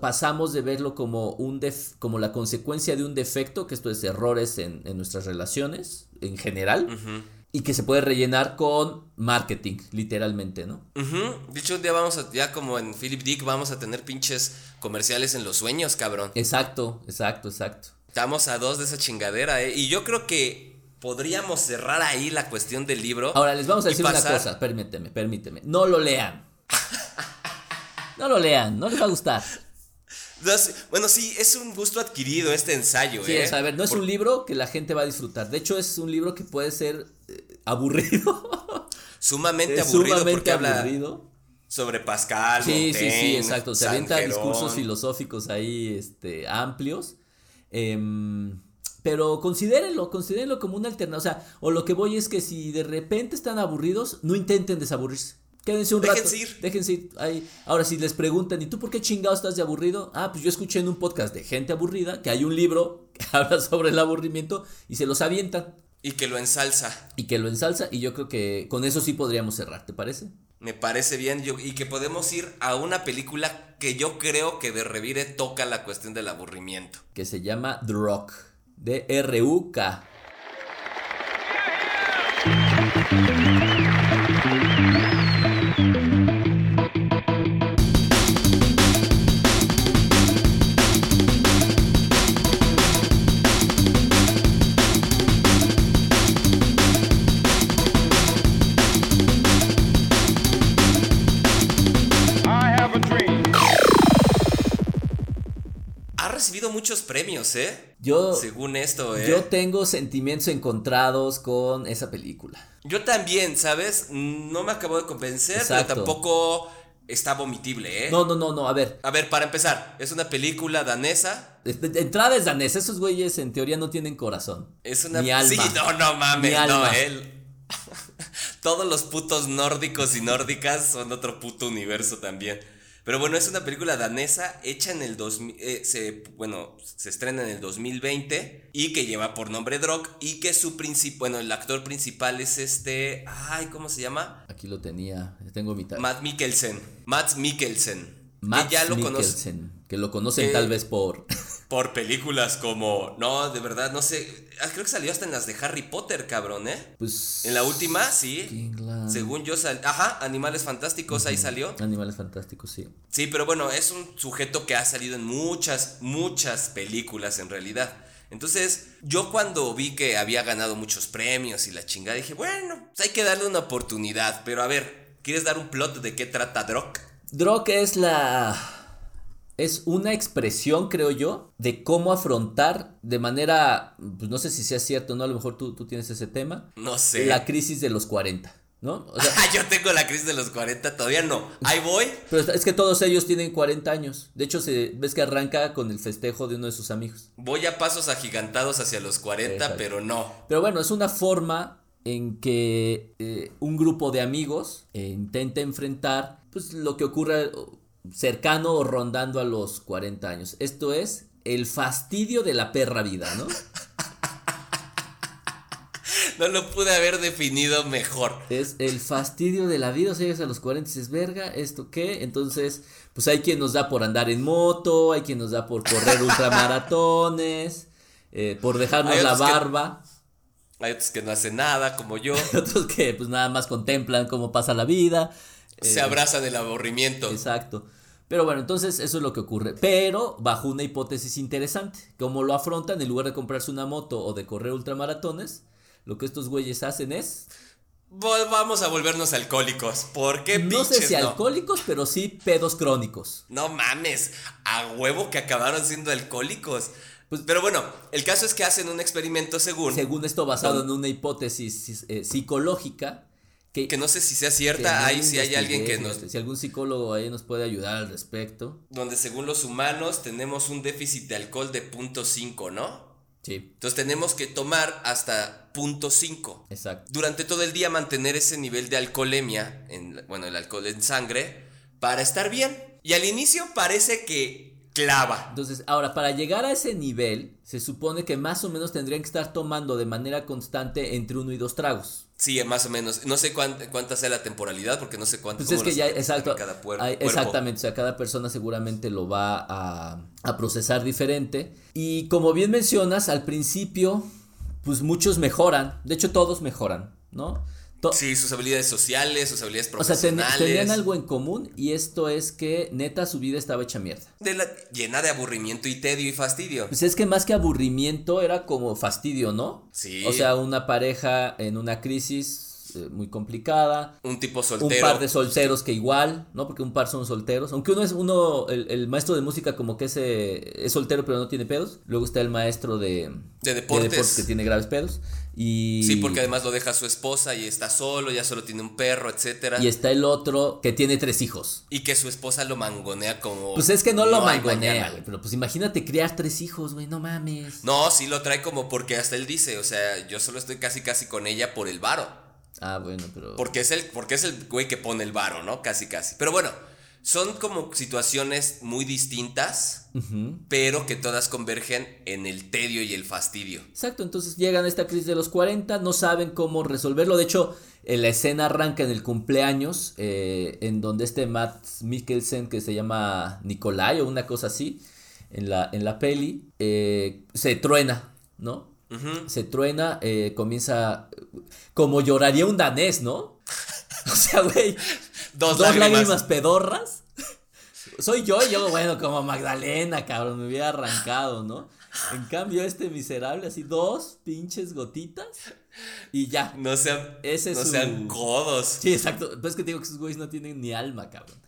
pasamos de verlo como, un def- como la consecuencia de un defecto, que esto es errores en, en nuestras relaciones en general, y que se puede rellenar con marketing, literalmente, ¿no? Ujú. Dicho un día vamos a, ya como en Philip Dick, vamos a tener pinches comerciales en los sueños, cabrón. Exacto, exacto, exacto. Estamos a dos de esa chingadera, ¿eh? Y yo creo que podríamos cerrar ahí la cuestión del libro. Ahora les vamos a decir pasar- una cosa, permíteme, permíteme. No lo lean. No lo lean, no les va a gustar. No Bueno, sí, es un gusto adquirido este ensayo, Sí, ¿eh? es, a ver, no es Por- un libro que la gente va a disfrutar. De hecho, es un libro que puede ser eh, aburrido. Sumamente es aburrido sumamente porque habla aburrido. sobre Pascal, Sí, sí, Montaigne, sí, exacto. Se San avienta Jerón. discursos filosóficos ahí este, amplios. Em, pero considérenlo, considérenlo como una alternativa. O sea, o lo que voy es que si de repente están aburridos, no intenten desaburrirse. Quédense un Déjense rato. ir. Déjense ir. Ahí. Ahora, si les preguntan, ¿y tú por qué chingado estás de aburrido? Ah, pues yo escuché en un podcast de gente aburrida que hay un libro que habla sobre el aburrimiento y se los avientan Y que lo ensalza. y que lo ensalza. Y yo creo que con eso sí podríamos cerrar, ¿te parece? Me parece bien. yo- y que podemos ir a una película que yo creo que de Revire toca la cuestión del aburrimiento. que se llama The Rock. D-R-U-K. Premios, ¿eh? Yo, Según esto, ¿eh? yo tengo sentimientos encontrados con esa película. Yo también, ¿sabes? No me acabo de convencer, Exacto. pero tampoco está vomitible, ¿eh? No, no, no, no, a ver. A ver, para empezar, es una película danesa. de- entrada es danesa, esos güeyes en teoría no tienen corazón. Es una. Ni alma. Sí, no, no mames, Ni no, él. Todos los putos nórdicos y nórdicas son otro puto universo también. Pero bueno, es una película danesa hecha en el 2000, eh, se, bueno, se estrena en el 2020 y que lleva por nombre Drog y que su principal, bueno, el actor principal es este, ay, ¿cómo se llama? Aquí lo tenía, tengo mi tab. Matt Mikkelsen. Matt Mikkelsen. Mads que ya lo conoce Mikkelsen, que lo conocen Que- tal vez por... por películas como, no, de verdad, no sé, ah, creo que salió hasta en las de Harry Potter, cabrón, ¿eh? Pues... En la última, sí. Según yo, sal ajá, Animales Fantásticos, ahí salió. Animales fantásticos, sí. Sí, pero bueno, es un sujeto que ha salido en muchas, muchas películas en realidad. Entonces, yo cuando vi que había ganado muchos premios y la chingada, dije, bueno, pues hay que darle una oportunidad. Pero a ver, ¿quieres dar un plot de qué trata Drock? Drog es la... Es una expresión, creo yo, de cómo afrontar de manera, pues no sé si sea cierto, ¿no? A lo mejor tú, tú tienes ese tema. No sé. La crisis de los 40, ¿no? O sea, yo tengo la crisis de los 40, todavía no. Ahí voy. pero es que todos ellos tienen 40 años. De hecho, se, ves que arranca con el festejo de uno de sus amigos. Voy a pasos agigantados hacia los 40, Exacto. pero no. Pero bueno, es una forma en que eh, un grupo de amigos eh, intenta enfrentar pues, lo que ocurre cercano o rondando a los 40 años. Esto es el fastidio de la perra vida, ¿no? No lo pude haber definido mejor. Es el fastidio de la vida, o sea, llegas a los 40 y dices, verga, ¿esto qué? Entonces, pues hay quien nos da por andar en moto, hay quien nos da por correr ultramaratones, eh, por dejarnos la que- barba. Hay otros que no hacen nada, como yo. Otros que pues nada más contemplan cómo pasa la vida. Se Eh, abrazan del aburrimiento. Exacto. Pero bueno, entonces eso es lo que ocurre. Pero bajo una hipótesis interesante. Como lo afrontan, en lugar de comprarse una moto o de correr ultramaratones, lo que estos güeyes hacen es, Vamos a volvernos alcohólicos. ¿Por qué no sé si no? alcohólicos, pero sí pedos crónicos. No mames, a huevo que acabaron siendo alcohólicos. Pues- Pero bueno, el caso es que hacen un experimento según, Según esto basado en una hipótesis eh, psicológica. Que, que no sé si sea cierta, ahí si hay alguien que nos... Si algún psicólogo ahí nos puede ayudar al respecto. Donde según los humanos tenemos un déficit de alcohol de punto .5, ¿no? Sí, Entonces tenemos que tomar hasta punto .5. exacto. Durante todo el día mantener ese nivel de alcoholemia, en, bueno, el alcohol en sangre, para estar bien. Y al inicio parece que clava. Entonces, ahora, para llegar a ese nivel, se supone que más o menos tendrían que estar tomando de manera constante entre uno y dos tragos. Sí, más o menos. No sé cuán- cuánta sea la temporalidad, porque no sé cuánto Pues es que ya, exacto. cada puer- hay- exactamente, o sea, cada persona seguramente lo va a, a procesar diferente. Y como bien mencionas, al principio, pues muchos mejoran. De hecho, todos mejoran, ¿no? To- Sí, sus habilidades sociales, sus habilidades o sea, ten- profesionales. tenían algo en común y esto es que neta su vida estaba hecha mierda. de la- llena de aburrimiento y tedio y fastidio. Pues es que más que aburrimiento era como fastidio, ¿no? Sí. O sea, una pareja en una crisis eh, muy complicada. Un tipo Un soltero. par de solteros que igual, ¿no? Porque un par son solteros. Aunque uno es uno, el, el maestro de música como que es, eh, es soltero pero no tiene pedos. Luego está el maestro de, De deportes. que tiene graves pedos. Y, Sí, porque además lo deja su esposa y está solo, ya solo tiene un perro, etcétera. y está el otro que tiene tres hijos. Y que su esposa lo mangonea como. Pues es que no lo mangonea, güey. Pero pues imagínate criar tres hijos, güey. No mames. No, sí lo trae como porque hasta él dice, o sea, yo solo estoy casi casi con ella por el varo. Ah, bueno, pero. Porque es el, porque es el güey que pone el varo, ¿no? Casi casi. Pero bueno, son como situaciones muy distintas, pero que todas convergen en el tedio y el fastidio. Exacto, entonces llegan a esta crisis de los 40, no saben cómo resolverlo. De hecho, eh, la escena arranca en el cumpleaños, eh, en donde este Matt Mikkelsen, que se llama Nikolai o una cosa así, en la, en la peli, eh, se truena, ¿no? Se truena, eh, comienza como lloraría un danés, ¿no? O sea, güey, Dos, dos lágrimas. lágrimas pedorras. Soy yo, yo, bueno, como Magdalena, cabrón, me hubiera arrancado, ¿no? En cambio, este miserable, así, dos pinches gotitas y ya. No sean, Ese es no su- sean codos. Sí, exacto. Pues es que te digo que esos güeyes no tienen ni alma, cabrón.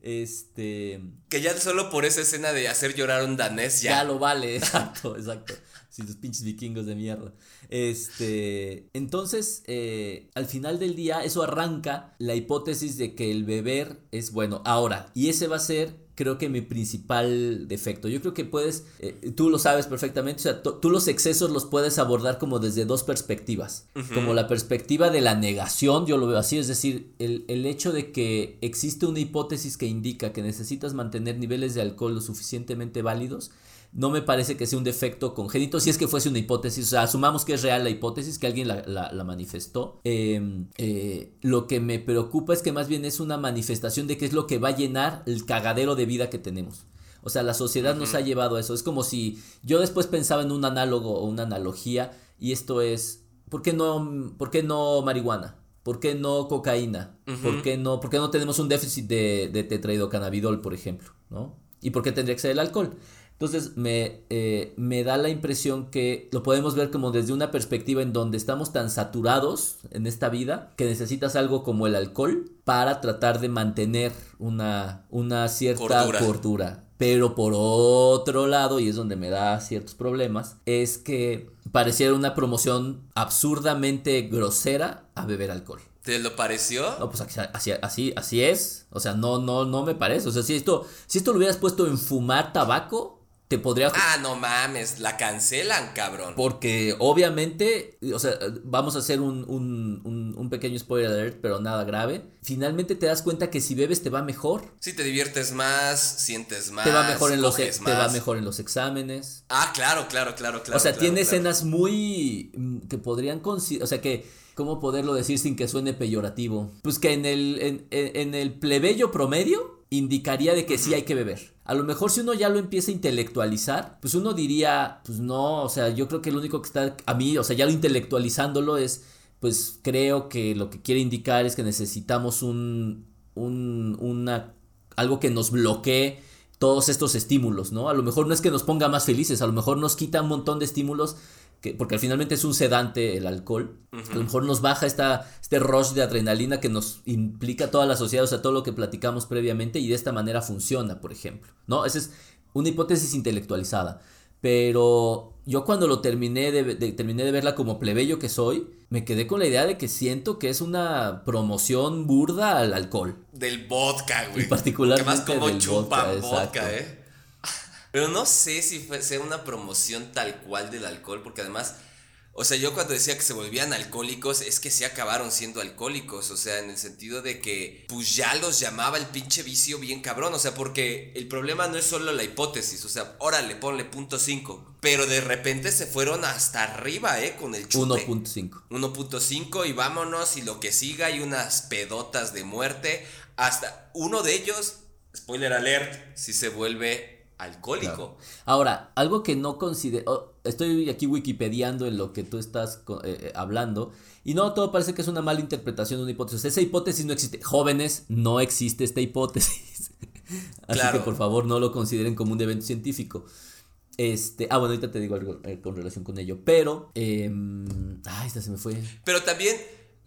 Este. Que ya solo por esa escena de hacer llorar a un danés ya. Ya lo vale, exacto, exacto. Si los pinches vikingos de mierda. Este. Entonces, eh, al final del día, eso arranca la hipótesis de que el beber es bueno. Ahora, y ese va a ser creo que mi principal defecto. Yo creo que puedes, eh, tú lo sabes perfectamente, o sea, tú los excesos los puedes abordar como desde dos perspectivas. Como la perspectiva de la negación, yo lo veo así, es decir, el, el, hecho de que existe una hipótesis que indica que necesitas mantener niveles de alcohol lo suficientemente válidos no me parece que sea un defecto congénito, si es que fuese una hipótesis, o sea, asumamos que es real la hipótesis, que alguien la, manifestó. Em, eh, lo que me preocupa es que más bien es una manifestación de qué es lo que va a llenar el cagadero de vida que tenemos. O sea, la sociedad nos ha llevado a eso. Es como si yo después pensaba en un análogo o una analogía y esto es, ¿por qué no, por qué no marihuana? ¿Por qué no cocaína? ¿Por, qué no, ¿Por qué no tenemos un déficit de, de tetraidrocannabidol, por ejemplo? ¿no? ¿Y por qué tendría que ser el alcohol? Entonces me, eh, me, da la impresión que lo podemos ver como desde una perspectiva en donde estamos tan saturados en esta vida que necesitas algo como el alcohol para tratar de mantener una, una cierta cordura. Pero por otro lado, y es donde me da ciertos problemas, es que pareciera una promoción absurdamente grosera a beber alcohol. ¿Te lo pareció? No, pues así, así, así es. O sea, no, no, no me parece. O sea, si esto, si esto lo hubieras puesto en fumar tabaco, te podría... Ah, no mames, la cancelan, cabrón. Porque obviamente, o sea, vamos a hacer un, un, un, pequeño spoiler alert, pero nada grave. Finalmente te das cuenta que si bebes te va mejor. Si te diviertes más, sientes más. Te va mejor en, los, te va mejor en los exámenes. Ah, claro, claro, claro, claro. O sea, tiene escenas muy... Mm, que podrían... O sea, que... ¿Cómo poderlo decir sin que suene peyorativo? Pues que en el, en, en el plebeyo promedio indicaría de que sí hay que beber. A lo mejor si uno ya lo empieza a intelectualizar, pues uno diría, pues no, o sea, yo creo que lo único que está a mí, o sea, ya lo intelectualizándolo es, pues creo que lo que quiere indicar es que necesitamos un, un, una, algo que nos bloquee todos estos estímulos, ¿no? A lo mejor no es que nos ponga más felices, a lo mejor nos quita un montón de estímulos que, porque finalmente es un sedante el alcohol, a lo mejor nos baja esta, este rush de adrenalina que nos implica toda la sociedad, o sea, todo lo que platicamos previamente y de esta manera funciona, por ejemplo, ¿no? Esa es una hipótesis intelectualizada, pero yo cuando lo terminé de, terminé de verla como plebeyo que soy, me quedé con la idea de que siento que es una promoción burda al alcohol. Del vodka, güey. Y particularmente más como chupan vodka, ¿eh? Pero no sé si sea una promoción tal cual del alcohol, porque además, o sea, yo cuando decía que se volvían alcohólicos, es que se acabaron siendo alcohólicos, o sea, en el sentido de que, pues ya los llamaba el pinche vicio bien cabrón, o sea, porque el problema no es solo la hipótesis, o sea, órale, ponle punto 5, pero de repente se fueron hasta arriba, ¿eh? Con el chute. 1.5. 1.5 y vámonos y lo que siga, hay unas pedotas de muerte, hasta uno de ellos, spoiler alert, si se vuelve alcohólico. Ahora, algo que no considero, estoy aquí wikipediando en lo que tú estás eh, eh, hablando, y no, todo parece que es una mala interpretación de una hipótesis. Esa hipótesis no existe. Jóvenes, no existe esta hipótesis. Así que por favor no lo consideren como un evento científico. Este, ah, bueno, ahorita te digo algo eh, con relación con ello, pero... Eh, ah, esta se me fue. Pero también,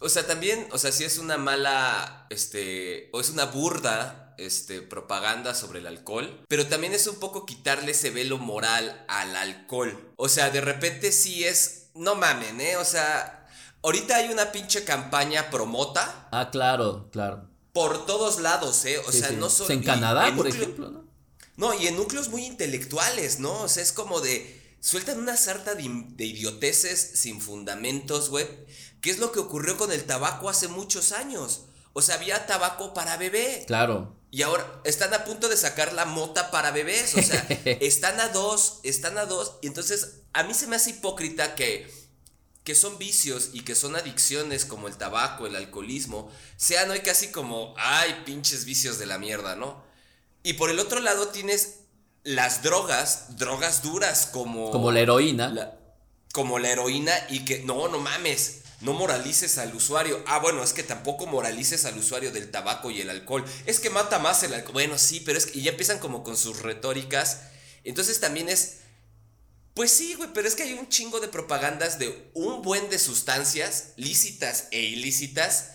o sea, también, o sea, si es una mala, este, o es una burda este, propaganda sobre el alcohol, pero también es un poco quitarle ese velo moral al alcohol. O sea, de repente sí es, no mamen, ¿eh? O sea, ahorita hay una pinche campaña promota. Ah, claro, claro. Por todos lados, ¿eh? O sea, no solo... En Canadá, por ejemplo, ¿no? No, y en núcleos muy intelectuales, ¿no? O sea, es como de... Sueltan una sarta de, de idioteces sin fundamentos, güey. ¿Qué es lo que ocurrió con el tabaco hace muchos años? O sea, había tabaco para bebé. Claro. Y ahora están a punto de sacar la mota para bebés. O sea, están a dos, están a dos. Y entonces a mí se me hace hipócrita que, que son vicios y que son adicciones como el tabaco, el alcoholismo, sean hoy casi como, ay, pinches vicios de la mierda, ¿no? Y por el otro lado tienes las drogas, drogas duras como... Como la heroína. como la heroína y que, no, no mames no moralices al usuario. Ah, bueno, es que tampoco moralices al usuario del tabaco y el alcohol. Es que mata más el alcohol. Bueno, sí, pero es que y ya empiezan como con sus retóricas. Entonces también es... Pues sí, güey, pero es que hay un chingo de propagandas de un buen de sustancias lícitas e ilícitas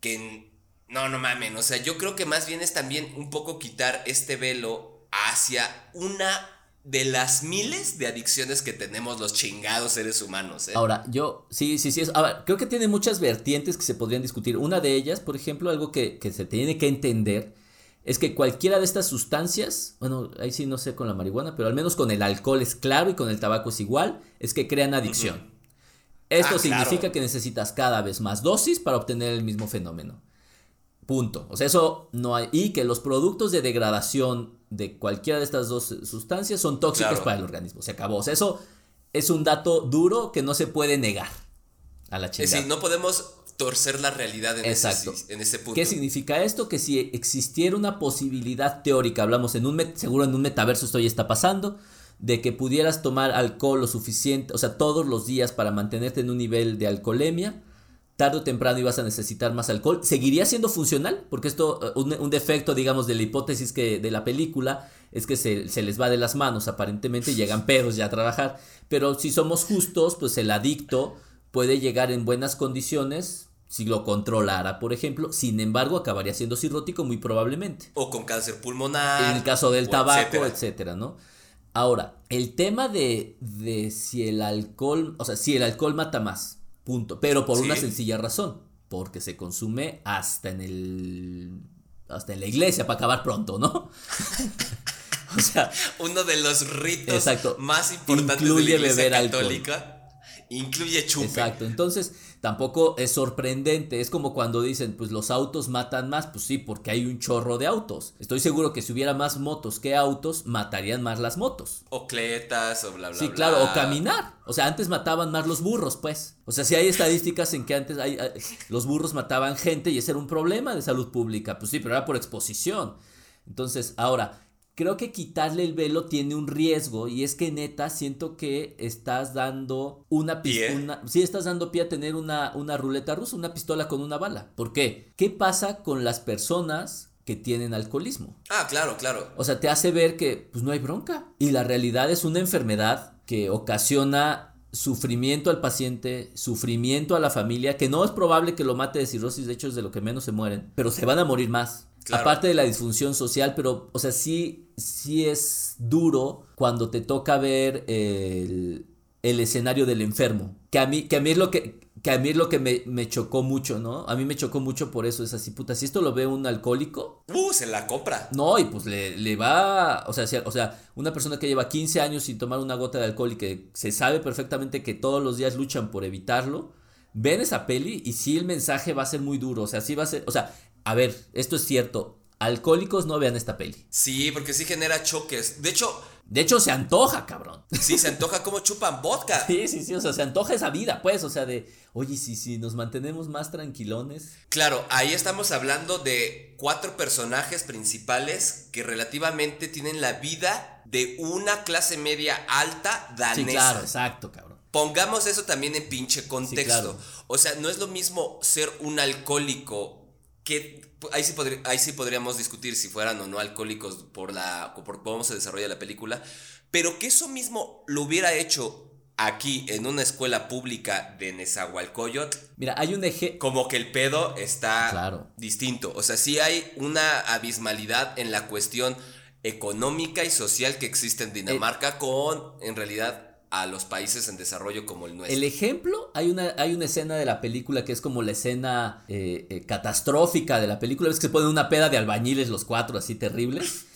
que No, no mamen. O sea, yo creo que más bien es también un poco quitar este velo hacia una de las miles de adicciones que tenemos los chingados seres humanos. ¿eh? Ahora, yo, sí, sí, sí. Es, creo que tiene muchas vertientes que se podrían discutir. Una de ellas, por ejemplo, algo que, que se tiene que entender es que cualquiera de estas sustancias, bueno, ahí sí no sé con la marihuana, pero al menos con el alcohol es claro y con el tabaco es igual, es que crean adicción. Esto Ah, significa claro. que necesitas cada vez más dosis para obtener el mismo fenómeno. Punto. O sea, eso no hay. Y que los productos de degradación de cualquiera de estas dos sustancias son tóxicos Claro. para el organismo. Se acabó. O sea, eso es un dato duro que no se puede negar a la Es chingada. decir, no podemos torcer la realidad en, Exacto. Ese, en ese punto. ¿Qué significa esto? Que si existiera una posibilidad teórica, hablamos en un seguro en un metaverso esto ya está pasando, de que pudieras tomar alcohol lo suficiente, o sea, todos los días para mantenerte en un nivel de alcoholemia, tarde o temprano ibas a necesitar más alcohol. ¿Seguiría siendo funcional? Porque esto, eh, un, un defecto, digamos, de la hipótesis que de la película es que se, se les va de las manos, aparentemente y llegan pedos ya a trabajar. Pero si somos justos, pues el adicto puede llegar en buenas condiciones si lo controlara, por ejemplo. Sin embargo, acabaría siendo cirrótico muy probablemente. O con cáncer pulmonar. En el caso del tabaco, etcétera. etcétera, ¿no? Ahora, el tema de, de si el alcohol, o sea, si el alcohol mata más, punto. Pero por una sencilla razón, porque se consume hasta en el, hasta en la iglesia para acabar pronto, ¿no? o sea, Uno de los ritos Exacto. más importantes Incluye de la iglesia beber alcohol. católica. Incluye chupe. Exacto, entonces tampoco es sorprendente, es como cuando dicen, pues los autos matan más, pues sí, porque hay un chorro de autos. Estoy seguro que si hubiera más motos que autos, matarían más las motos. O cletas, o bla, bla, Sí, bla. claro, o caminar. O sea, antes mataban más los burros, pues. O sea, si hay estadísticas en que antes hay- los burros mataban gente y ese era un problema de salud pública. Pues sí, pero era por exposición. Entonces, ahora, creo que quitarle el velo tiene un riesgo y es que neta siento que estás dando una pistola. Sí, estás dando pie a tener una, una ruleta rusa, una pistola con una bala. ¿Por qué? ¿Qué pasa con las personas que tienen alcoholismo? Ah, claro, claro. O sea, te hace ver que pues no hay bronca. Y la realidad es una enfermedad que ocasiona sufrimiento al paciente, sufrimiento a la familia, que no es probable que lo mate de cirrosis, de hecho es de lo que menos se mueren, pero se van a morir más. Claro. Aparte de la disfunción social, pero, o sea, sí, sí es duro cuando te toca ver el, el escenario del enfermo. Que a mí, que a mí es lo que, que a mí es lo que me, me chocó mucho, ¿no? A mí me chocó mucho por eso, es así, puta, si esto lo ve un alcohólico, Uh, se la compra. no, y pues le, le va, o sea, si- o sea, una persona que lleva 15 años sin tomar una gota de alcohol y que se sabe perfectamente que todos los días luchan por evitarlo, ven esa peli y sí el mensaje va a ser muy duro, o sea, sí va a ser, o sea, a ver, esto es cierto, alcohólicos no vean esta peli. Sí, porque sí genera choques. De hecho, De hecho, se antoja, cabrón. sí se antoja como chupan vodka. Sí, sí, sí, o sea, se antoja esa vida, pues, o sea, de, oye, sí, sí, nos mantenemos más tranquilones. Claro, ahí estamos hablando de cuatro personajes principales que relativamente tienen la vida de una clase media alta danesa. Sí, claro, exacto, cabrón. Pongamos eso también en pinche contexto. claro. O sea, no es lo mismo ser un alcohólico que ahí sí, ahí sí podríamos discutir si fueran o no alcohólicos por la por cómo se desarrolla la película, pero que eso mismo lo hubiera hecho aquí en una escuela pública de Nezahualcóyotl, Mira, hay un eje, como que el pedo está Claro. distinto. O sea, sí hay una abismalidad en la cuestión económica y social que existe en Dinamarca con, en realidad, a los países en desarrollo como el nuestro. El ejemplo, hay una, hay una escena de la película que es como la escena eh, eh, catastrófica de la película. Ves que se ponen una peda de albañiles los cuatro así terribles.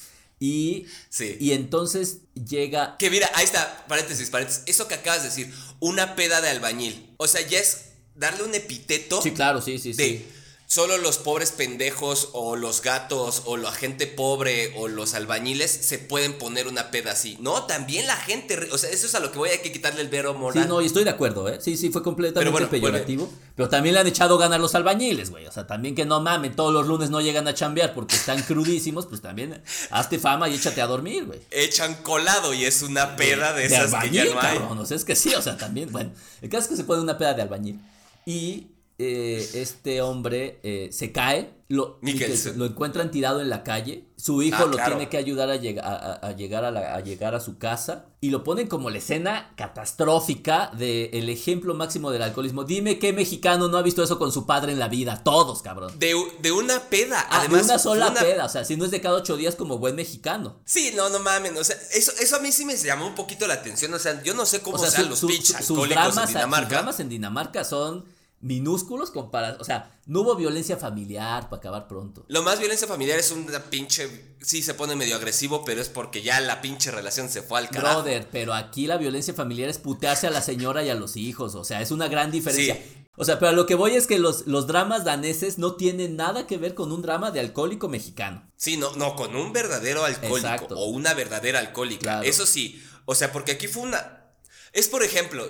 Y, Sí. y entonces llega... Que mira, ahí está, paréntesis, paréntesis. Eso que acabas de decir, una peda de albañil. O sea, ya es darle un epíteto Sí, claro, sí, sí, de sí. Solo los pobres pendejos o los gatos o la gente pobre o los albañiles se pueden poner una peda así. No, también la gente, o sea, eso es a lo que voy, hay que quitarle el vero Sí, moral. no, y estoy de acuerdo, ¿eh? Sí, sí, fue completamente Pero bueno, peyorativo. Pero también le han echado ganas los albañiles, güey. O sea, también que no mamen, todos los lunes no llegan a chambear porque están crudísimos, pues también hazte fama y échate a dormir, güey. Echan colado y es una peda de, esas albañil, que ya no hay. cabrón. O sea, es que sí, o sea, también, bueno. El caso es que se pone una peda de albañil. Y eh, este hombre eh, se cae, lo, Mikkelsen. lo encuentran tirado en la calle, su hijo Ah, lo claro. tiene que ayudar a, llega- a- llegar a, la- a llegar a su casa y lo ponen como la escena catastrófica del ejemplo máximo del alcoholismo. Dime qué mexicano no ha visto eso con su padre en la vida, todos, cabrón. De, de una peda. Ah, Además, de una sola una- peda, o sea, si no es de cada ocho días como buen mexicano. Sí, no, no mamen. O sea, eso, eso a mí sí me llamó un poquito la atención. O sea, yo no sé cómo O sea, sean su- los su- pinches sus alcohólicos dramas, en sus Dinamarca. dramas en Dinamarca son minúsculos comparados, o sea, no hubo violencia familiar para acabar pronto. Lo más violencia familiar es una pinche. Sí, se pone medio agresivo, pero es porque ya la pinche relación se fue al carajo. Brother, pero aquí la violencia familiar es putearse a la señora y a los hijos, o sea, es una gran diferencia. Sí. O sea, pero a lo que voy es que los, los dramas daneses no tienen nada que ver con un drama de alcohólico mexicano. Sí, no, no, con un verdadero alcohólico Exacto. o una verdadera alcohólica. Claro. Eso sí, o sea, porque aquí fue una... Es por ejemplo,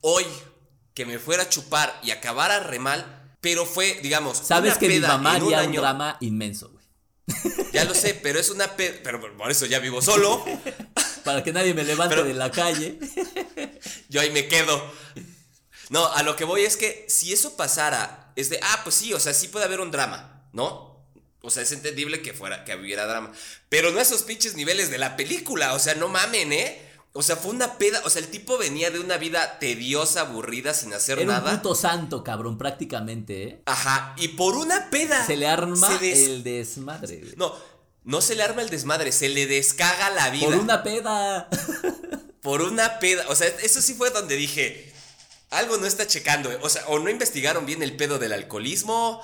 hoy que me fuera a chupar y acabara re mal, pero fue, digamos, Sabes una que mi peda mamá en un un drama inmenso, güey. Ya lo sé, pero es una peda, pero por- por eso ya vivo solo, Para que nadie me levante Pero- de la calle. yo ahí me quedo. No, a lo que voy es que si eso pasara, es de, ah, pues sí, o sea, sí puede haber un drama, ¿no? O sea, es entendible que fuera, que hubiera drama. Pero no a esos pinches niveles de la película, o sea, no mamen, ¿eh? O sea, fue una peda, o sea, el tipo venía de una vida tediosa, aburrida, sin hacer Era nada. un puto santo, cabrón, prácticamente, ¿eh? Ajá, y por una peda. Se le arma se des- el desmadre, güey. No, no se le arma el desmadre, se le descaga la vida. Por una peda. Por una peda. O sea, eso sí fue donde dije, algo no está checando. eh. O sea, o no investigaron bien el pedo del alcoholismo,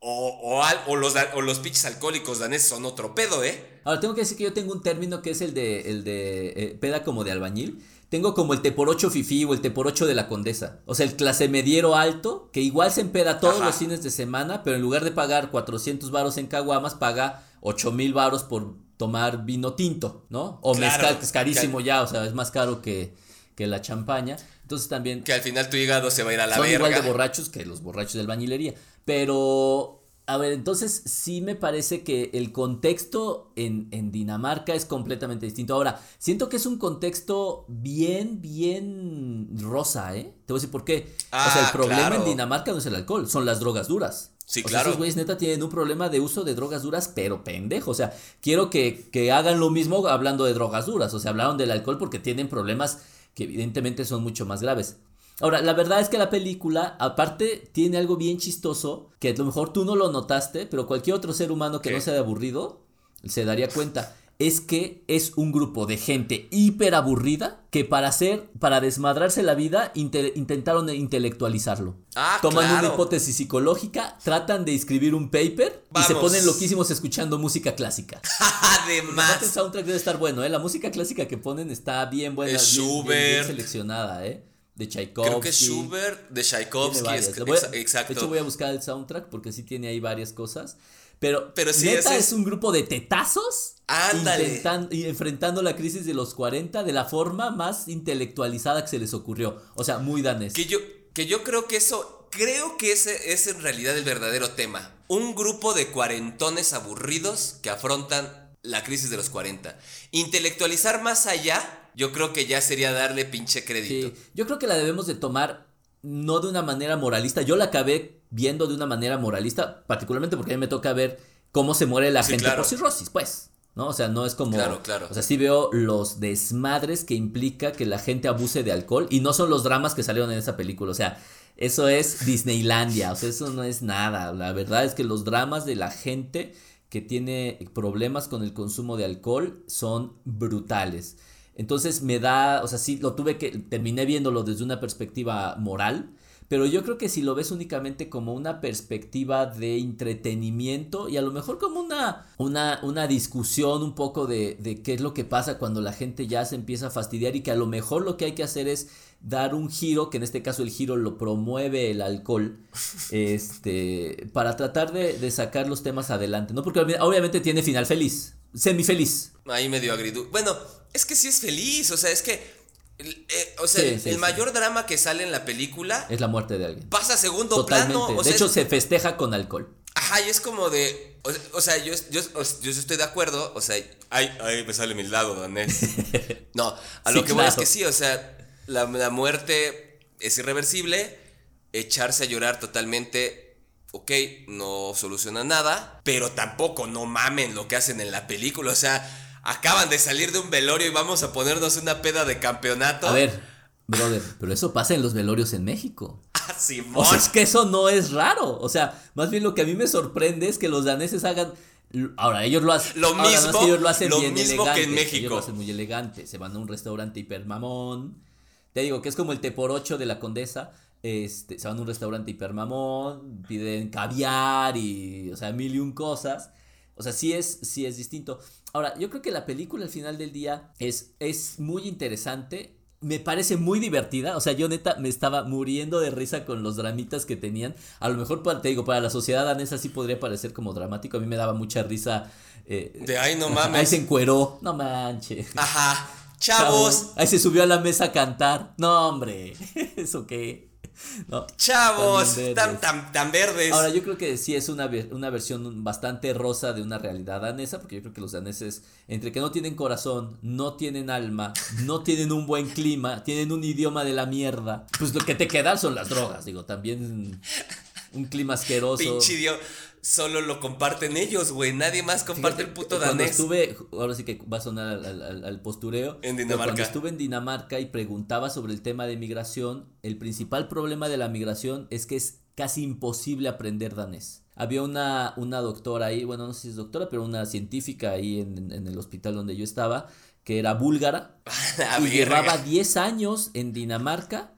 o, o, al- o los, o los pinches alcohólicos daneses son otro pedo, ¿eh? Ahora, tengo que decir que yo tengo un término que es el de, el de eh, peda como de albañil. Tengo como el te por ocho fifí o el te por ocho de la condesa. O sea, el clase mediero alto, que igual se empeda todos Ajá. los fines de semana, pero en lugar de pagar 400 varos en caguamas, paga 8 mil varos por tomar vino tinto, ¿no? O Claro, mezcal, que es carísimo ya, o sea, es más caro que, que la champaña. Entonces también Que al final tu hígado se va a ir a la son verga. igual de borrachos que los borrachos de albañilería. Pero, a ver, entonces sí me parece que el contexto en, en Dinamarca es completamente distinto. Ahora, siento que es un contexto bien, bien rosa, ¿eh? Te voy a decir por qué. o sea, el Ah, problema claro. en Dinamarca no es el alcohol, son las drogas duras. Sí, O sea, claro. esos güeyes neta tienen un problema de uso de drogas duras, pero pendejo. O sea, quiero que, que hagan lo mismo hablando de drogas duras. O sea, hablaron del alcohol porque tienen problemas que evidentemente son mucho más graves. Ahora, la verdad es que la película, aparte, tiene algo bien chistoso, que a lo mejor tú no lo notaste, pero cualquier otro ser humano que ¿Qué? no sea de aburrido se daría cuenta. Es que es un grupo de gente hiper aburrida que para hacer, para desmadrarse la vida, inte- intentaron intelectualizarlo. Ah, Toman claro. una hipótesis psicológica, tratan de escribir un paper y se ponen loquísimos escuchando música clásica. Aparte, el Además. soundtrack debe estar bueno, ¿eh? La música clásica que ponen está bien buena, Es bien- bien- bien Schubert. seleccionada, ¿eh? De Tchaikovsky. Creo que es Schubert de Tchaikovsky. es- voy exacto. De hecho, voy a buscar el soundtrack porque sí tiene ahí varias cosas. Pero, Pero neta ese es... es- un grupo de tetazos. Ándale. y enfrentando la crisis de los 40 de la forma más intelectualizada que se les ocurrió. O sea, muy danés. Que yo, que yo creo que eso, creo que ese es en realidad el verdadero tema. Un grupo de cuarentones aburridos que afrontan la crisis de los 40. Intelectualizar más allá, yo creo que ya sería darle pinche crédito. Sí, yo creo que la debemos de tomar no de una manera moralista. Yo la acabé viendo de una manera moralista, particularmente porque a mí me toca ver cómo se muere la Sí, gente claro. por cirrosis, pues. ¿No? O sea, no es como. Claro, claro. O sea, sí veo los desmadres que implica que la gente abuse de alcohol y no son los dramas que salieron en esa película. O sea, eso es Disneylandia. O sea, eso no es nada. La verdad es que los dramas de la gente que tiene problemas con el consumo de alcohol son brutales. Entonces me da, o sea, sí, lo tuve que, terminé viéndolo desde una perspectiva moral, pero yo creo que si lo ves únicamente como una perspectiva de entretenimiento y a lo mejor como una, una, una discusión un poco de, de qué es lo que pasa cuando la gente ya se empieza a fastidiar y que a lo mejor lo que hay que hacer es dar un giro, que en este caso el giro lo promueve el alcohol, este, para tratar de, de sacar los temas adelante, ¿no? Porque obvi- obviamente tiene final feliz, semifeliz. Ahí medio agridu. Bueno, es que sí es feliz, o sea, es que. Eh, o sea, Sí, el, sí, el sí. mayor drama que sale en la película Es la muerte de alguien. pasa a segundo Totalmente. plano. O de sea, hecho, es- se festeja con alcohol. Ajá, y es como de. O, o sea, yo, yo, yo estoy de acuerdo. O sea, ay, ay, me sale mi lado, danés. No, a lo que voy es claro. que sí, o sea, la, la muerte es irreversible, echarse a llorar totalmente. Ok, no soluciona nada, pero tampoco no mamen lo que hacen en la película. O sea, acaban de salir de un velorio y vamos a ponernos una peda de campeonato. A ver, brother, pero eso pasa en los velorios en México. Ah. O sea, es que eso no es raro. O sea, más bien lo que a mí me sorprende es que los daneses hagan. Ahora, ellos lo hacen. Lo mismo- que ellos lo hacen lo bien mismo que en elegante, México. Ellos lo hacen muy elegante. Se van a un restaurante hipermamón. Te digo que es como el te por ocho de la condesa. Este, se van a un restaurante hipermamón, piden caviar y, o sea, mil y un cosas. O sea, sí es, sí es distinto. Ahora, yo creo que la película al final del día es, es muy interesante. Me parece muy divertida. O sea, yo neta me estaba muriendo de risa con los dramitas que tenían. A lo mejor, para, te digo, para la sociedad danesa sí podría parecer como dramático. A mí me daba mucha risa. eh, De ay, no Ahí mames. se encueró. No manches. Ajá. Chavos, Ahí se subió a la mesa a cantar. No, hombre. ¿Eso qué? No. chavos, tan, verdes. tan, tan verdes. Ahora, yo creo que sí es una, una versión bastante rosa de una realidad danesa, porque yo creo que los daneses, entre que no tienen corazón, no tienen alma, no tienen un buen clima, tienen un idioma de la mierda, pues lo que te queda son las drogas, digo, también un clima asqueroso. Pinche Dios. Solo lo comparten ellos, güey. Nadie más comparte el puto Cuando danés. estuve, ahora sí que va a sonar al, al- al- al postureo. En Dinamarca. Cuando estuve en Dinamarca y preguntaba sobre el tema de migración, el principal problema de la migración es que es casi imposible aprender danés. Había una, una doctora ahí, bueno, no sé si es doctora, pero una científica ahí en, en el hospital donde yo estaba, que era búlgara y llevaba 10 años en Dinamarca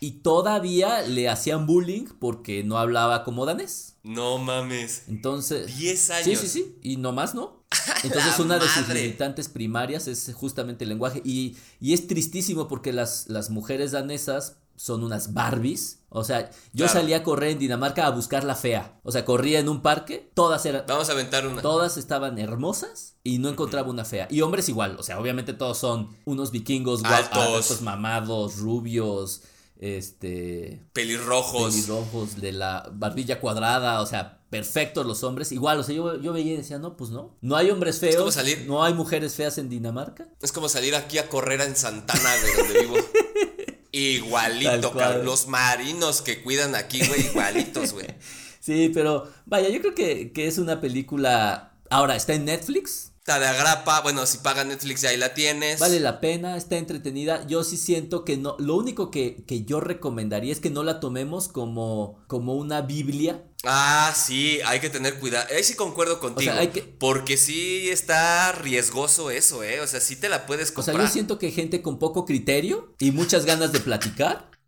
y todavía le hacían bullying porque no hablaba como danés. No mames. Entonces. 10 años. Sí, sí, sí. Y no más, ¿no? Entonces, una de sus limitantes primarias es justamente el lenguaje. Y, y es tristísimo porque las, las mujeres danesas son unas Barbies. O sea, yo Claro. salía a correr en Dinamarca a buscar la fea. O sea, corría en un parque, todas eran. Vamos a aventar una. Todas estaban hermosas y no encontraba una fea. Y hombres igual, o sea, obviamente todos son unos vikingos guapos, mamados, rubios, este, Pelirrojos. pelirrojos, de la barbilla cuadrada, o sea, perfectos los hombres. Igual, o sea, yo, yo veía y decía, no, pues no. No hay hombres feos. como salir- No hay mujeres feas en Dinamarca. Es como salir aquí a correr en Santana, de donde vivo. Igualito, cabrón. Los marinos que cuidan aquí, güey, igualitos, güey. Sí, pero vaya, yo creo que, que es una película. Ahora, está en Netflix. Está de agrapa, bueno, si paga Netflix ahí la tienes. Vale la pena, está entretenida. Yo sí siento que no. Lo único que, que yo recomendaría es que no la tomemos como, como una Biblia. Ah, sí, hay que tener cuidado. Ahí sí concuerdo contigo. hay que- Porque sí está riesgoso eso, ¿eh? O sea, sí te la puedes O sea, comprar. yo siento que gente con poco criterio y muchas ganas de platicar.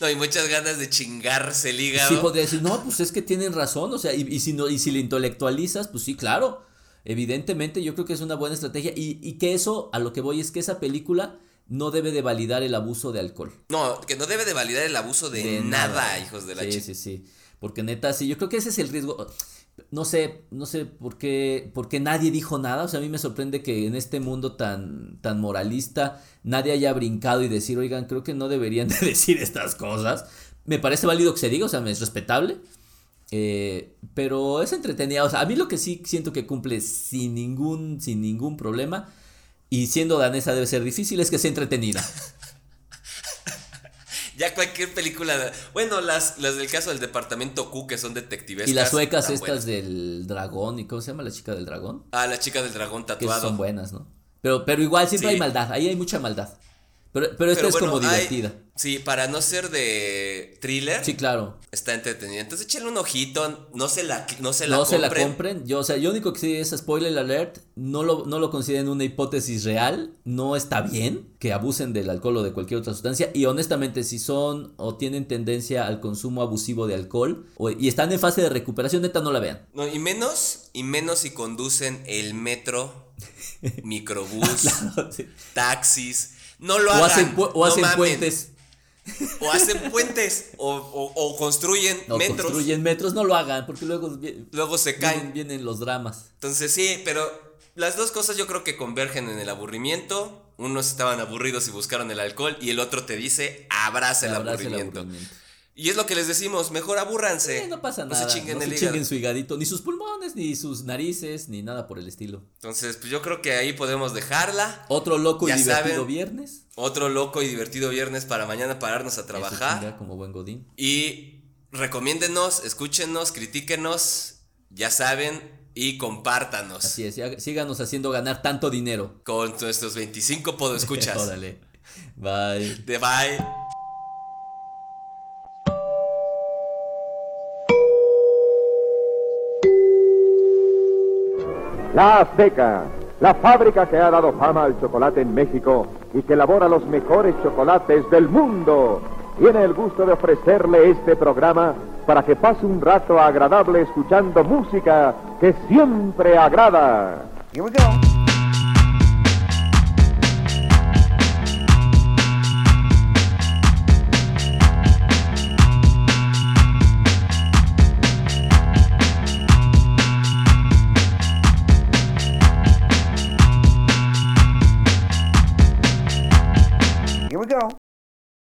No, hay muchas ganas de chingarse el hígado. Sí podría decir, no, pues es que tienen razón, o sea, y, y si no, y si le intelectualizas, pues sí, claro. Evidentemente, yo creo que es una buena estrategia. Y, y que eso, a lo que voy, es que esa película no debe de validar el abuso de alcohol. No, que no debe de validar el abuso de, De nada, hijos de la Sí, chi- sí, sí. Porque neta, sí, yo creo que ese es el riesgo. No sé, no sé por qué, por qué nadie dijo nada. O sea, a mí me sorprende que en este mundo tan, tan moralista nadie haya brincado y decir, oigan, creo que no deberían de decir estas cosas. Me parece válido que se diga, o sea, me es respetable. Eh, pero es entretenida. O sea, a mí lo que sí siento que cumple sin ningún, sin ningún problema. Y siendo danesa debe ser difícil, es que sea entretenida. Ya cualquier película. Bueno, las, las del caso del departamento Q, que son detectives. Y las suecas estas del dragón, ¿y cómo se llama la chica del dragón? Ah, la chica del dragón Que tatuado. son buenas, ¿no? Pero, pero igual siempre Sí. hay maldad, ahí hay mucha maldad. Pero, pero esta Pero es bueno, como hay- divertida. sí, para no ser de thriller, Sí, claro. está entretenida. Entonces échale un ojito, no se la, no se la no se la compren. compren. Yo, o sea, yo único que sí es spoiler alert. No lo, no lo consideren una hipótesis real. No está bien que abusen del alcohol o de cualquier otra sustancia. Y honestamente, si son o tienen tendencia al consumo abusivo de alcohol o- y están en fase de recuperación, neta, no la vean. No, y menos, y menos si conducen el metro, microbús, Sí. taxis. No lo O hagan. hacen, o no hacen mamen. puentes. O hacen puentes. o, o- o construyen metros. construyen metros. No lo hagan porque luego Luego se caen. vienen, vienen los dramas. Entonces sí, pero las dos cosas yo creo que convergen en el aburrimiento. Unos estaban aburridos y buscaron el alcohol y el otro te dice abraza el, Abraza el aburrimiento. Y es lo que les decimos, mejor abúrranse. Sí, no pasa No nada. se chinguen no el se chinguen su higadito, ni sus pulmones, ni sus narices, ni nada por el estilo. Entonces, pues yo creo que ahí podemos dejarla. Otro loco Ya y divertido saben. viernes. Otro loco y divertido viernes para mañana pararnos a trabajar. como buen godín. Y recomiéndenos, escúchenos, critíquenos, ya saben, y compártanos Así es, ya- síganos haciendo ganar tanto dinero. con nuestros 25 podescuchas. Órale. Bye. De bye. La Azteca, la fábrica que ha dado fama al chocolate en México y que elabora los mejores chocolates del mundo, tiene el gusto de ofrecerle este programa para que pase un rato agradable escuchando música que siempre agrada. Here we go.